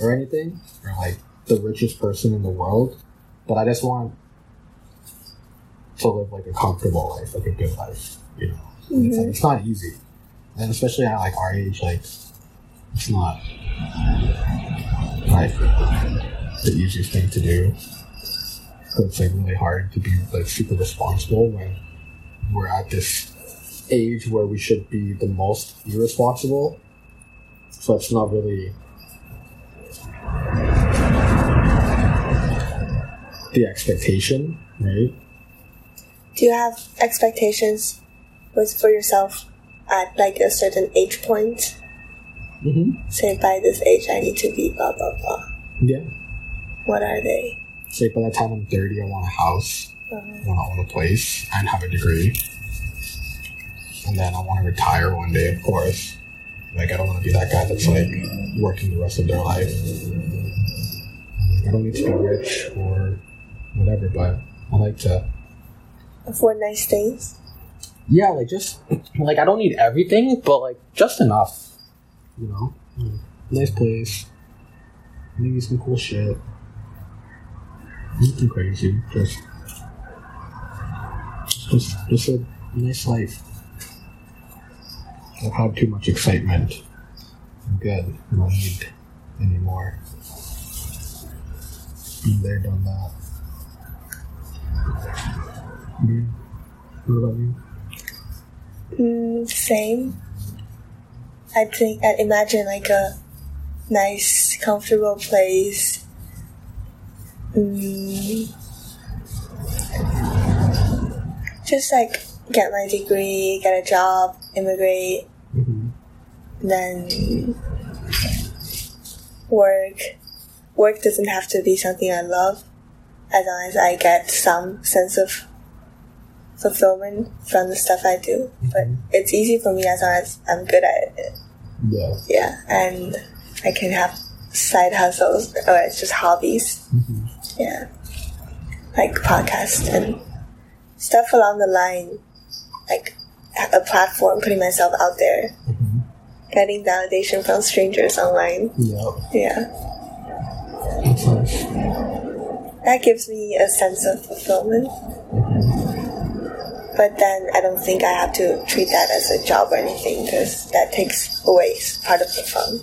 or anything or like the richest person in the world, but I just want to live like a comfortable life, like a good life, you know. And It's, like, Mhm. it's not easy, and especially at like our age, like it's not like the easiest thing to do. So it's like really hard to be like super responsible when we're at this age where we should be the most irresponsible. So it's not really the expectation, right? Do you have expectations with for yourself at like a certain age point? Mm-hmm. Say by this age I need to be blah blah blah. Yeah. What are they? Say by the time I'm 30, I want a house, I want to own a place, and have a degree. And then I want to retire one day, of course. Like, I don't want to be that guy that's like working the rest of their life. I don't need to be rich or whatever, but I like to. afford nice things. Yeah, like just like I don't need everything, but like just enough. You know, nice place, maybe some cool shit. Nothing crazy, just just just a nice life. I've had too much excitement. I'm good. I don't need any more. Been there, done that. Yeah. What about you? Mm, same. I think I imagine like a nice, comfortable place. Mm, just like get my degree, get a job, immigrate, hmm then work. Work doesn't have to be something I love, as long as I get some sense of fulfillment from the stuff I do. But it's easy for me as long as I'm good at it. Yeah. Yeah, and I can have side hustles or it's just hobbies. hmm Yeah, like podcast and stuff along the line, like a platform, putting myself out there, hmm getting validation from strangers online. Yeah. Yeah, that gives me a sense of fulfillment. But then I don't think I have to treat that as a job or anything because that takes away part of the fun.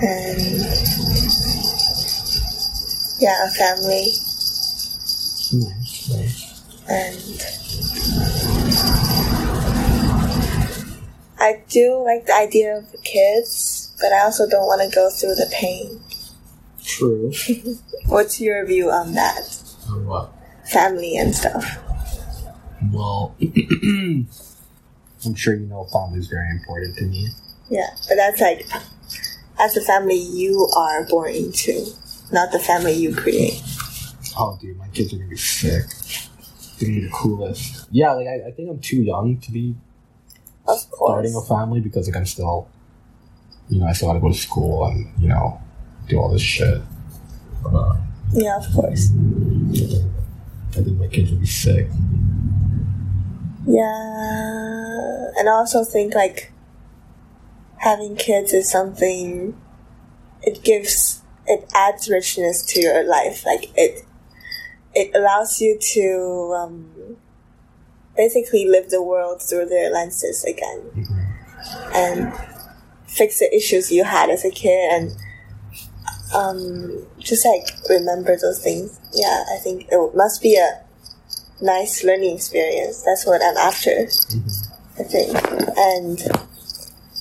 And yeah, a family Nice. Nice. and I do like the idea of kids, but I also don't want to go through the pain. True. What's your view on that? Or what? Family and stuff. Well, I'm sure you know family is very important to me. Yeah, but that's like as a family you are born into, not the family you create. Oh, dude, my kids are gonna be sick. They're gonna be the coolest. Yeah, like I, I think I'm too young to be starting a family because like I'm still, you know, I still gotta go to school and you know, do all this shit. Uh, Yeah, of course. I think my kids will be sick. Yeah, and I also think like having kids is something. It gives it adds richness to your life. Like it, it allows you to um, basically live the world through their lenses again, and fix the issues you had as a kid, and um, just like remember those things. Yeah, I think it must be a nice learning experience. That's what I'm after. I think, and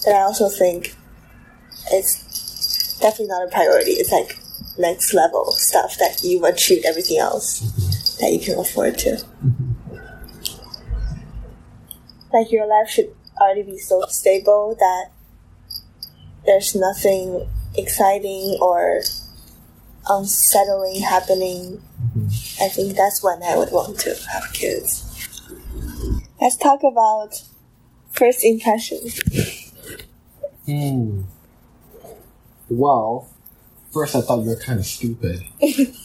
then I also think it's definitely not a priority. It's like next level stuff that you've achieved everything else mm-hmm. that you can afford to. Mm-hmm. Like your life should already be so stable that there's nothing exciting or unsettling happening. Mm-hmm. I think that's when I would want to have kids. Let's talk about first impressions. Hmm. Well, first I thought you were kind of stupid.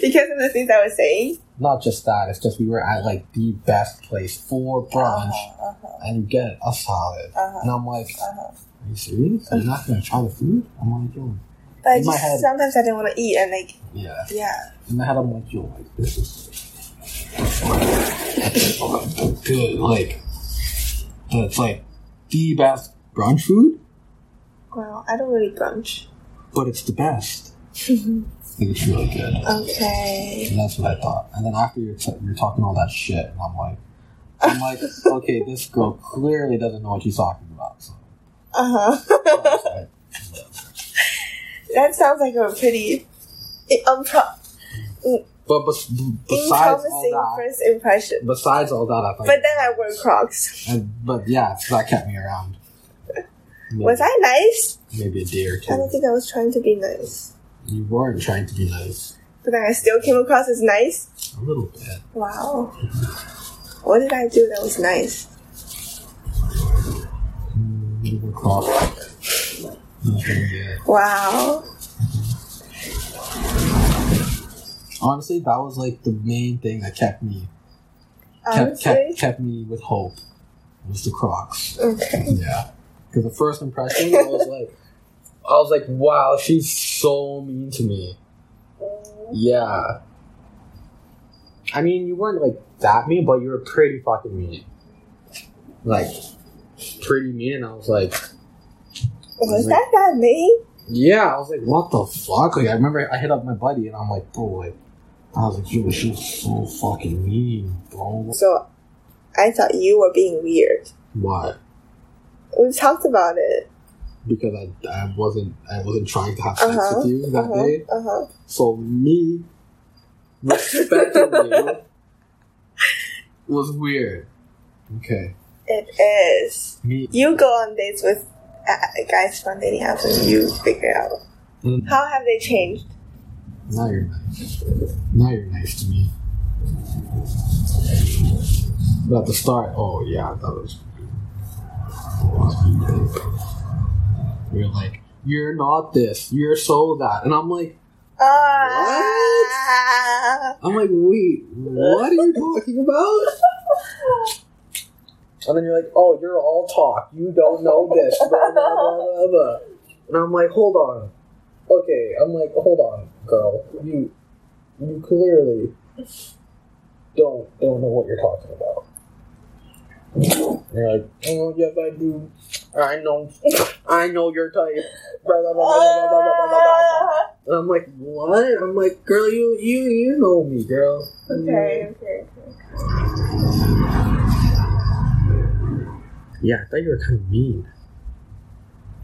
Because of the things I was saying. Not just that, it's just we were at like the best place for brunch, Uh-huh, uh-huh, and you get a salad, Uh-huh. and I'm like, uh-huh. "Are you serious? Are You're not gonna try the food?" I'm like, "Yo, But I In my just, head- sometimes I didn't want to eat, and like, yeah." yeah. In my head, I'm like, "Yo, like this is good. Like that's like the best brunch food, Well, I don't really brunch. but it's the best. Like, it's really good." Okay. And that's what I thought. And then after you're, t- you're talking all that shit, and I'm like, I'm like, okay, this girl clearly doesn't know what she's talking about. So Uh huh. that sounds like a pretty unpro- but bes- besides all that, first impression. besides all that, I thought. But then I wore Crocs. and, but yeah, so that kept me around. Maybe, Was I nice? maybe a day or two. I don't think I was trying to be nice. You weren't trying to be nice. But then I still came across as nice. A little bit. Wow. Mm-hmm. What did I do that was nice? You were cross. Nothing good. Wow. Mm-hmm. Honestly, that was like the main thing that kept me kept kept, kept me with hope. Was the Crocs. Okay. Yeah. Because the first impression, I was like, I was like, wow, she's so mean to me. Yeah. I mean, you weren't like that mean, but you were pretty fucking mean. Like, pretty mean, and I was like, Was that that me? yeah, I was like, what the fuck? Like, I remember I hit up my buddy, and I'm like, bro, like, I was like, yo, she's so fucking mean, bro. So, I thought you were being weird. Why? We've talked about it. because I, I wasn't I wasn't trying to have sex Uh-huh, with you that Uh-huh. day. Uh-huh. So me respecting you was weird. Okay. It is. Me You go on dates with uh, guys from dating apps and you figure out. mm, How have they changed? now you're nice. Now you're nice to me. But at the start, oh yeah, that was You're like, you're not this, you're so that. And I'm like, Ah. I'm like, wait, what are you talking about? And then you're like, oh, you're all talk. You don't know this. Blah, blah, blah, blah. And I'm like, hold on. Okay, I'm like, hold on, girl. You, you clearly don't don't know what you're talking about. They're like, oh yes, I do. I know, I know your type. Blah, blah, blah, and I'm like, what? I'm like, girl, you you you know me, girl. Okay, okay, okay. Yeah, I thought you were kind of mean.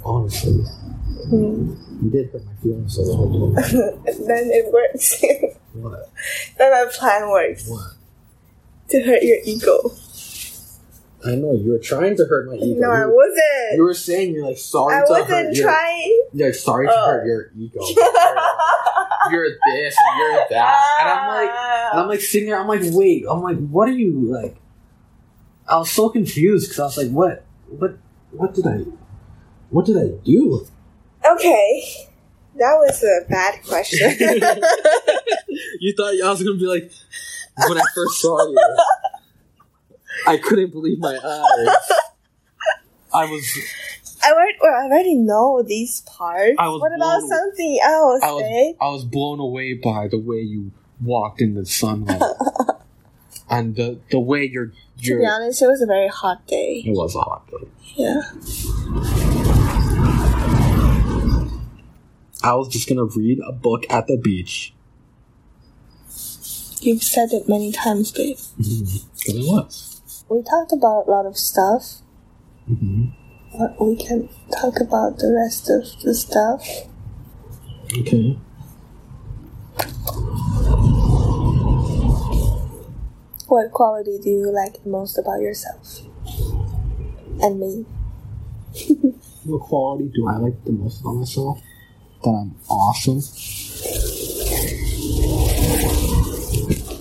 Honestly, hmm. you did hurt my feelings a little bit. then it works. what? Then my plan works. What? To hurt your ego. I know you were trying to hurt my ego. No, I wasn't. you were saying you're like sorry I to hurt wasn't your. trying. You're like, sorry to Oh. hurt your ego. you're this and you're that, and I'm like, and I'm like sitting there. I'm like, wait. I'm like, what are you like? I was so confused because I was like, what, what, what did I, what did I do? okay, that was a bad question. you thought I was gonna be like when I first saw you. I couldn't believe my eyes. I was I already, well, I already know these parts. I was what about blown- something else, I was eh? I was blown away by the way you walked in the sunlight. and the the way you're To be honest, it was a very hot day. it was a hot day. Yeah. I was just gonna read a book at the beach. You've said it many times, babe. Because it was. We talked about a lot of stuff, Mm-hmm. but we can talk about the rest of the stuff. Okay. What quality do you like the most about yourself? And me. What quality do I like the most about myself? That I'm awesome.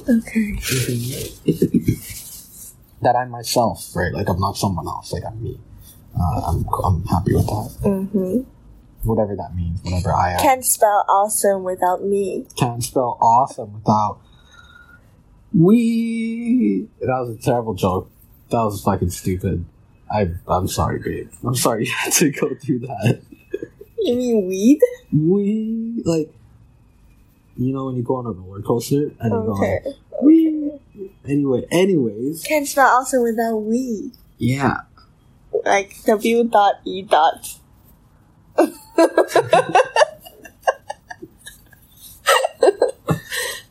Okay. that I'm myself, right? Like I'm not someone else. Like I'm me. Uh, I'm I'm happy with that. Mm-hmm. Whatever that means. Whatever I am. Can't spell awesome without me. Can't spell awesome without we. That was a terrible joke. That was fucking stupid. I I'm sorry, babe. I'm sorry you had to go through that. You mean weed? We like. You know when you go on a roller coaster and you go like. Anyway, anyways, Can't spell also without we. yeah. Like W dot E dot.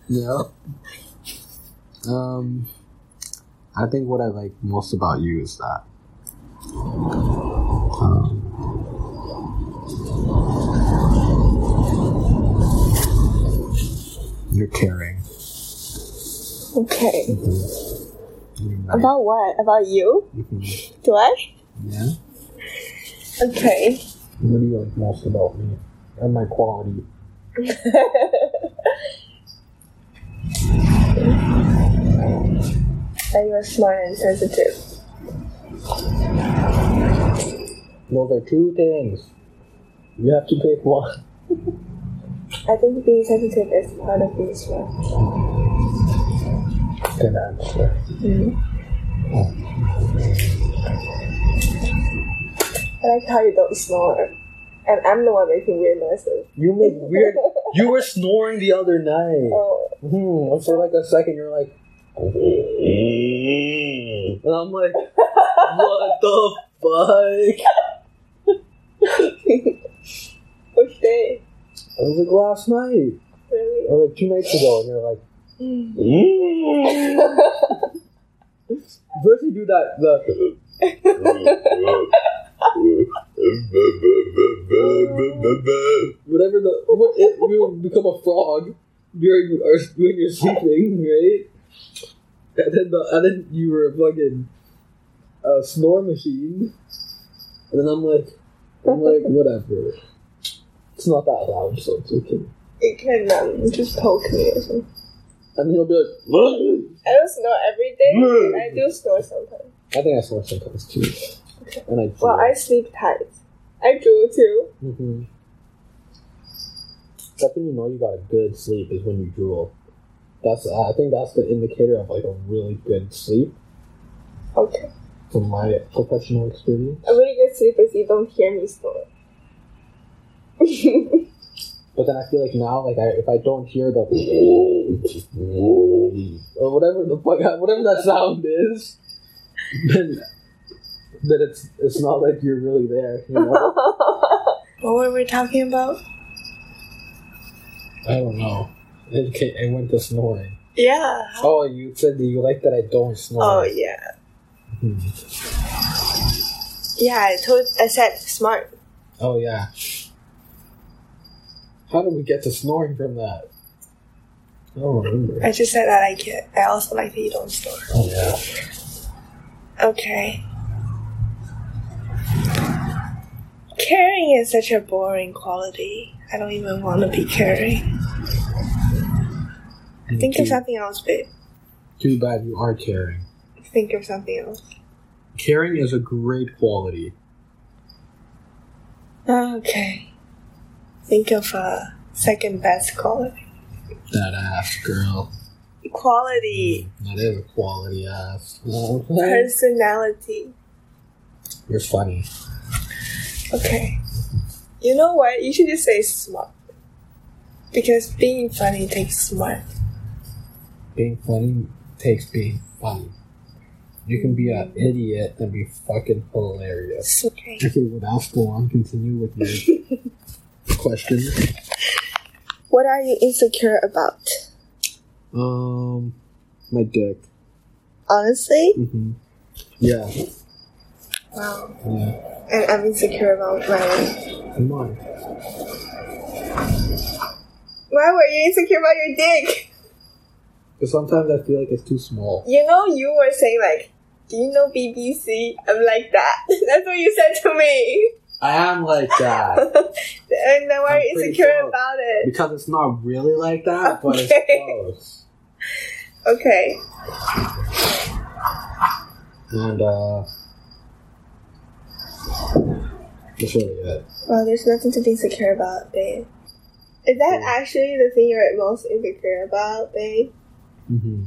Yeah. Um, I think what I like most about you is that um, you're caring. Okay. Nice. About what? About you? Mhm. Do I? Yeah. Okay. What do you like most about me and my quality? that you are smart and sensitive. Those are two things. You have to pick one. I think being sensitive is part of being smart. Good answer. I like how you don't snore. And I'm the one making weird noises. You make weird. You were snoring the other night. Oh, Hmm, and for like a second, you're like, and I'm like, what the fuck? which day? It was like last night, Really? or like two nights ago, and you're like, first you do that, the, Whatever the what will become a frog during or when you're sleeping, right? And then the and then you were a fucking uh, snore machine, and then I'm like, I'm like, whatever. It's not that loud, so it's okay. It can um, just poke me or something. And then you'll be like, I don't snore every day. but I do snore sometimes. I think I snore sometimes too, and I. Well, I sleep tight. I drool too. Mm-hmm. That's when you know you got a good sleep is when you drool. That's I think that's the indicator of like a really good sleep Okay. from my professional experience. A really good sleep is you don't hear me snore. But then I feel like now, like I, if I don't hear the or whatever the fuck, whatever that sound is, then then it's it's not like you're really there. You know? what were we talking about? I don't know. It, it went to snoring. Yeah. Oh, you said that you like that I don't snore. Oh yeah. Hmm. Yeah, I told I said smart. Oh yeah. How did we get to snoring from that? I don't remember. I just said that I it. I also like that you don't snore. Oh yeah. Okay. Caring is such a boring quality. I don't even want to be caring. Mm, Think too, of something else, babe. Too bad you are caring. Think of something else. Caring is a great quality. Okay. Think of a second best quality. That ass, girl. Quality. That is a quality ass. Personality. You're funny. Okay. You know what? You should just say smart. Because being funny takes smart. Being funny takes being funny. You can be an idiot and be fucking hilarious. Okay. Okay, what else? Go on. Continue with your question. What are you insecure about? Um, my dick. Honestly? hmm Yeah. Wow. Yeah. And I'm insecure about my. Come on. Why were you insecure about your dick? Because sometimes I feel like it's too small. You know, you were saying, like, do you know BBC? I'm like that. That's what you said to me. I am like that. and then why are you insecure close. about it? because it's not really like that, but Okay. it's close. Okay. And, uh. That's really it. Well, there's nothing to be insecure about, babe. Is that Yeah. actually the thing you're most insecure about, babe? Mm-hmm.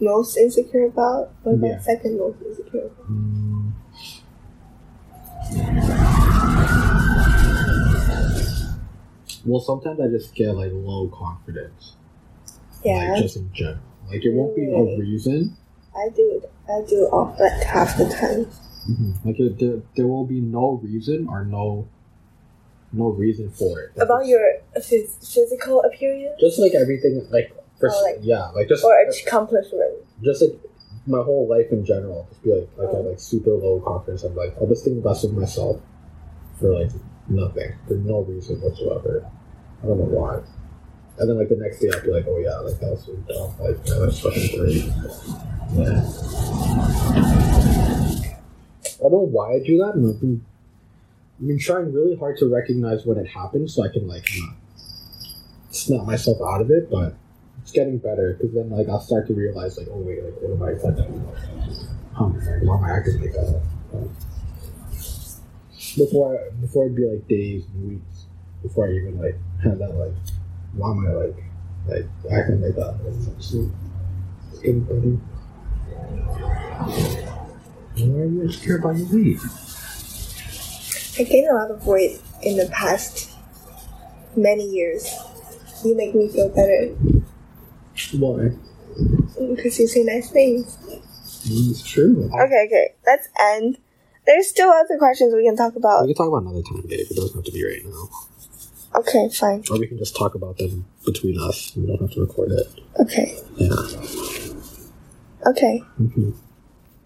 Most insecure about? Or Yeah. second most insecure about? Mm. Well, sometimes I just get like low confidence. Yeah, Like just in general. Like it won't be a reason. I do. I do all like half the time. Mm-hmm. Like it, there, there will be no reason or no no reason for it. Like, About your phys- physical appearance just like everything like for, Oh, like- yeah, like just or accomplishment. just like my whole life in general, just be like like Oh. have like super low confidence. I'm like I'll just think less of myself for like nothing, for no reason whatsoever. I don't know why. And then like the next day I'll be like, oh yeah, like that was so dumb. Like yeah, that's fucking great. Yeah. I don't know why I do that, I've been, I've been trying really hard to recognize when it happens, so I can like not snap myself out of it. But it's getting better because then like I'll start to realize like, oh wait, like what am I like, why am I acting like that? Before I, before it'd be like days and weeks before I even like had that like, why am I like like acting like that? Getting better. Why are you insecure about your weight? I gained a lot of weight in the past many years. You make me feel better Why? because you say nice things. It's true. Okay, okay. Let's end. There's still other questions we can talk about. We can talk about another time, Dave. It doesn't have to be right now. Okay, fine. Or we can just talk about them between us. We don't have to record it. Okay, Yeah. okay. hmm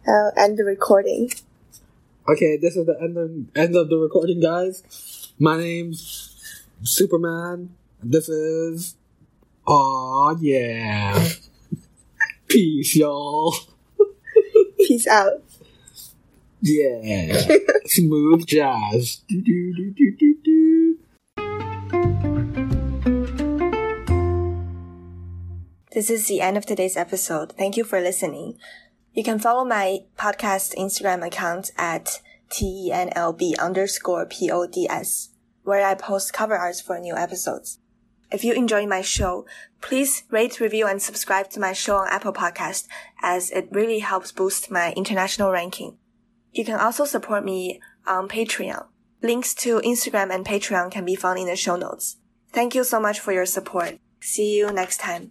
I'll end the recording. Okay, this is the end of end of the recording, guys. My name's Superman. This is. Aw, yeah. Peace, y'all. Peace out. Yeah. Smooth jazz. Do, do, do. This is the end of today's episode. Thank you for listening. You can follow my podcast Instagram account at TENLB underscore PODS, where I post cover arts for new episodes. If you enjoy my show, please rate, review, and subscribe to my show on Apple Podcast, as it really helps boost my international ranking. You can also support me on Patreon. Links to Instagram and Patreon can be found in the show notes. Thank you so much for your support. See you next time.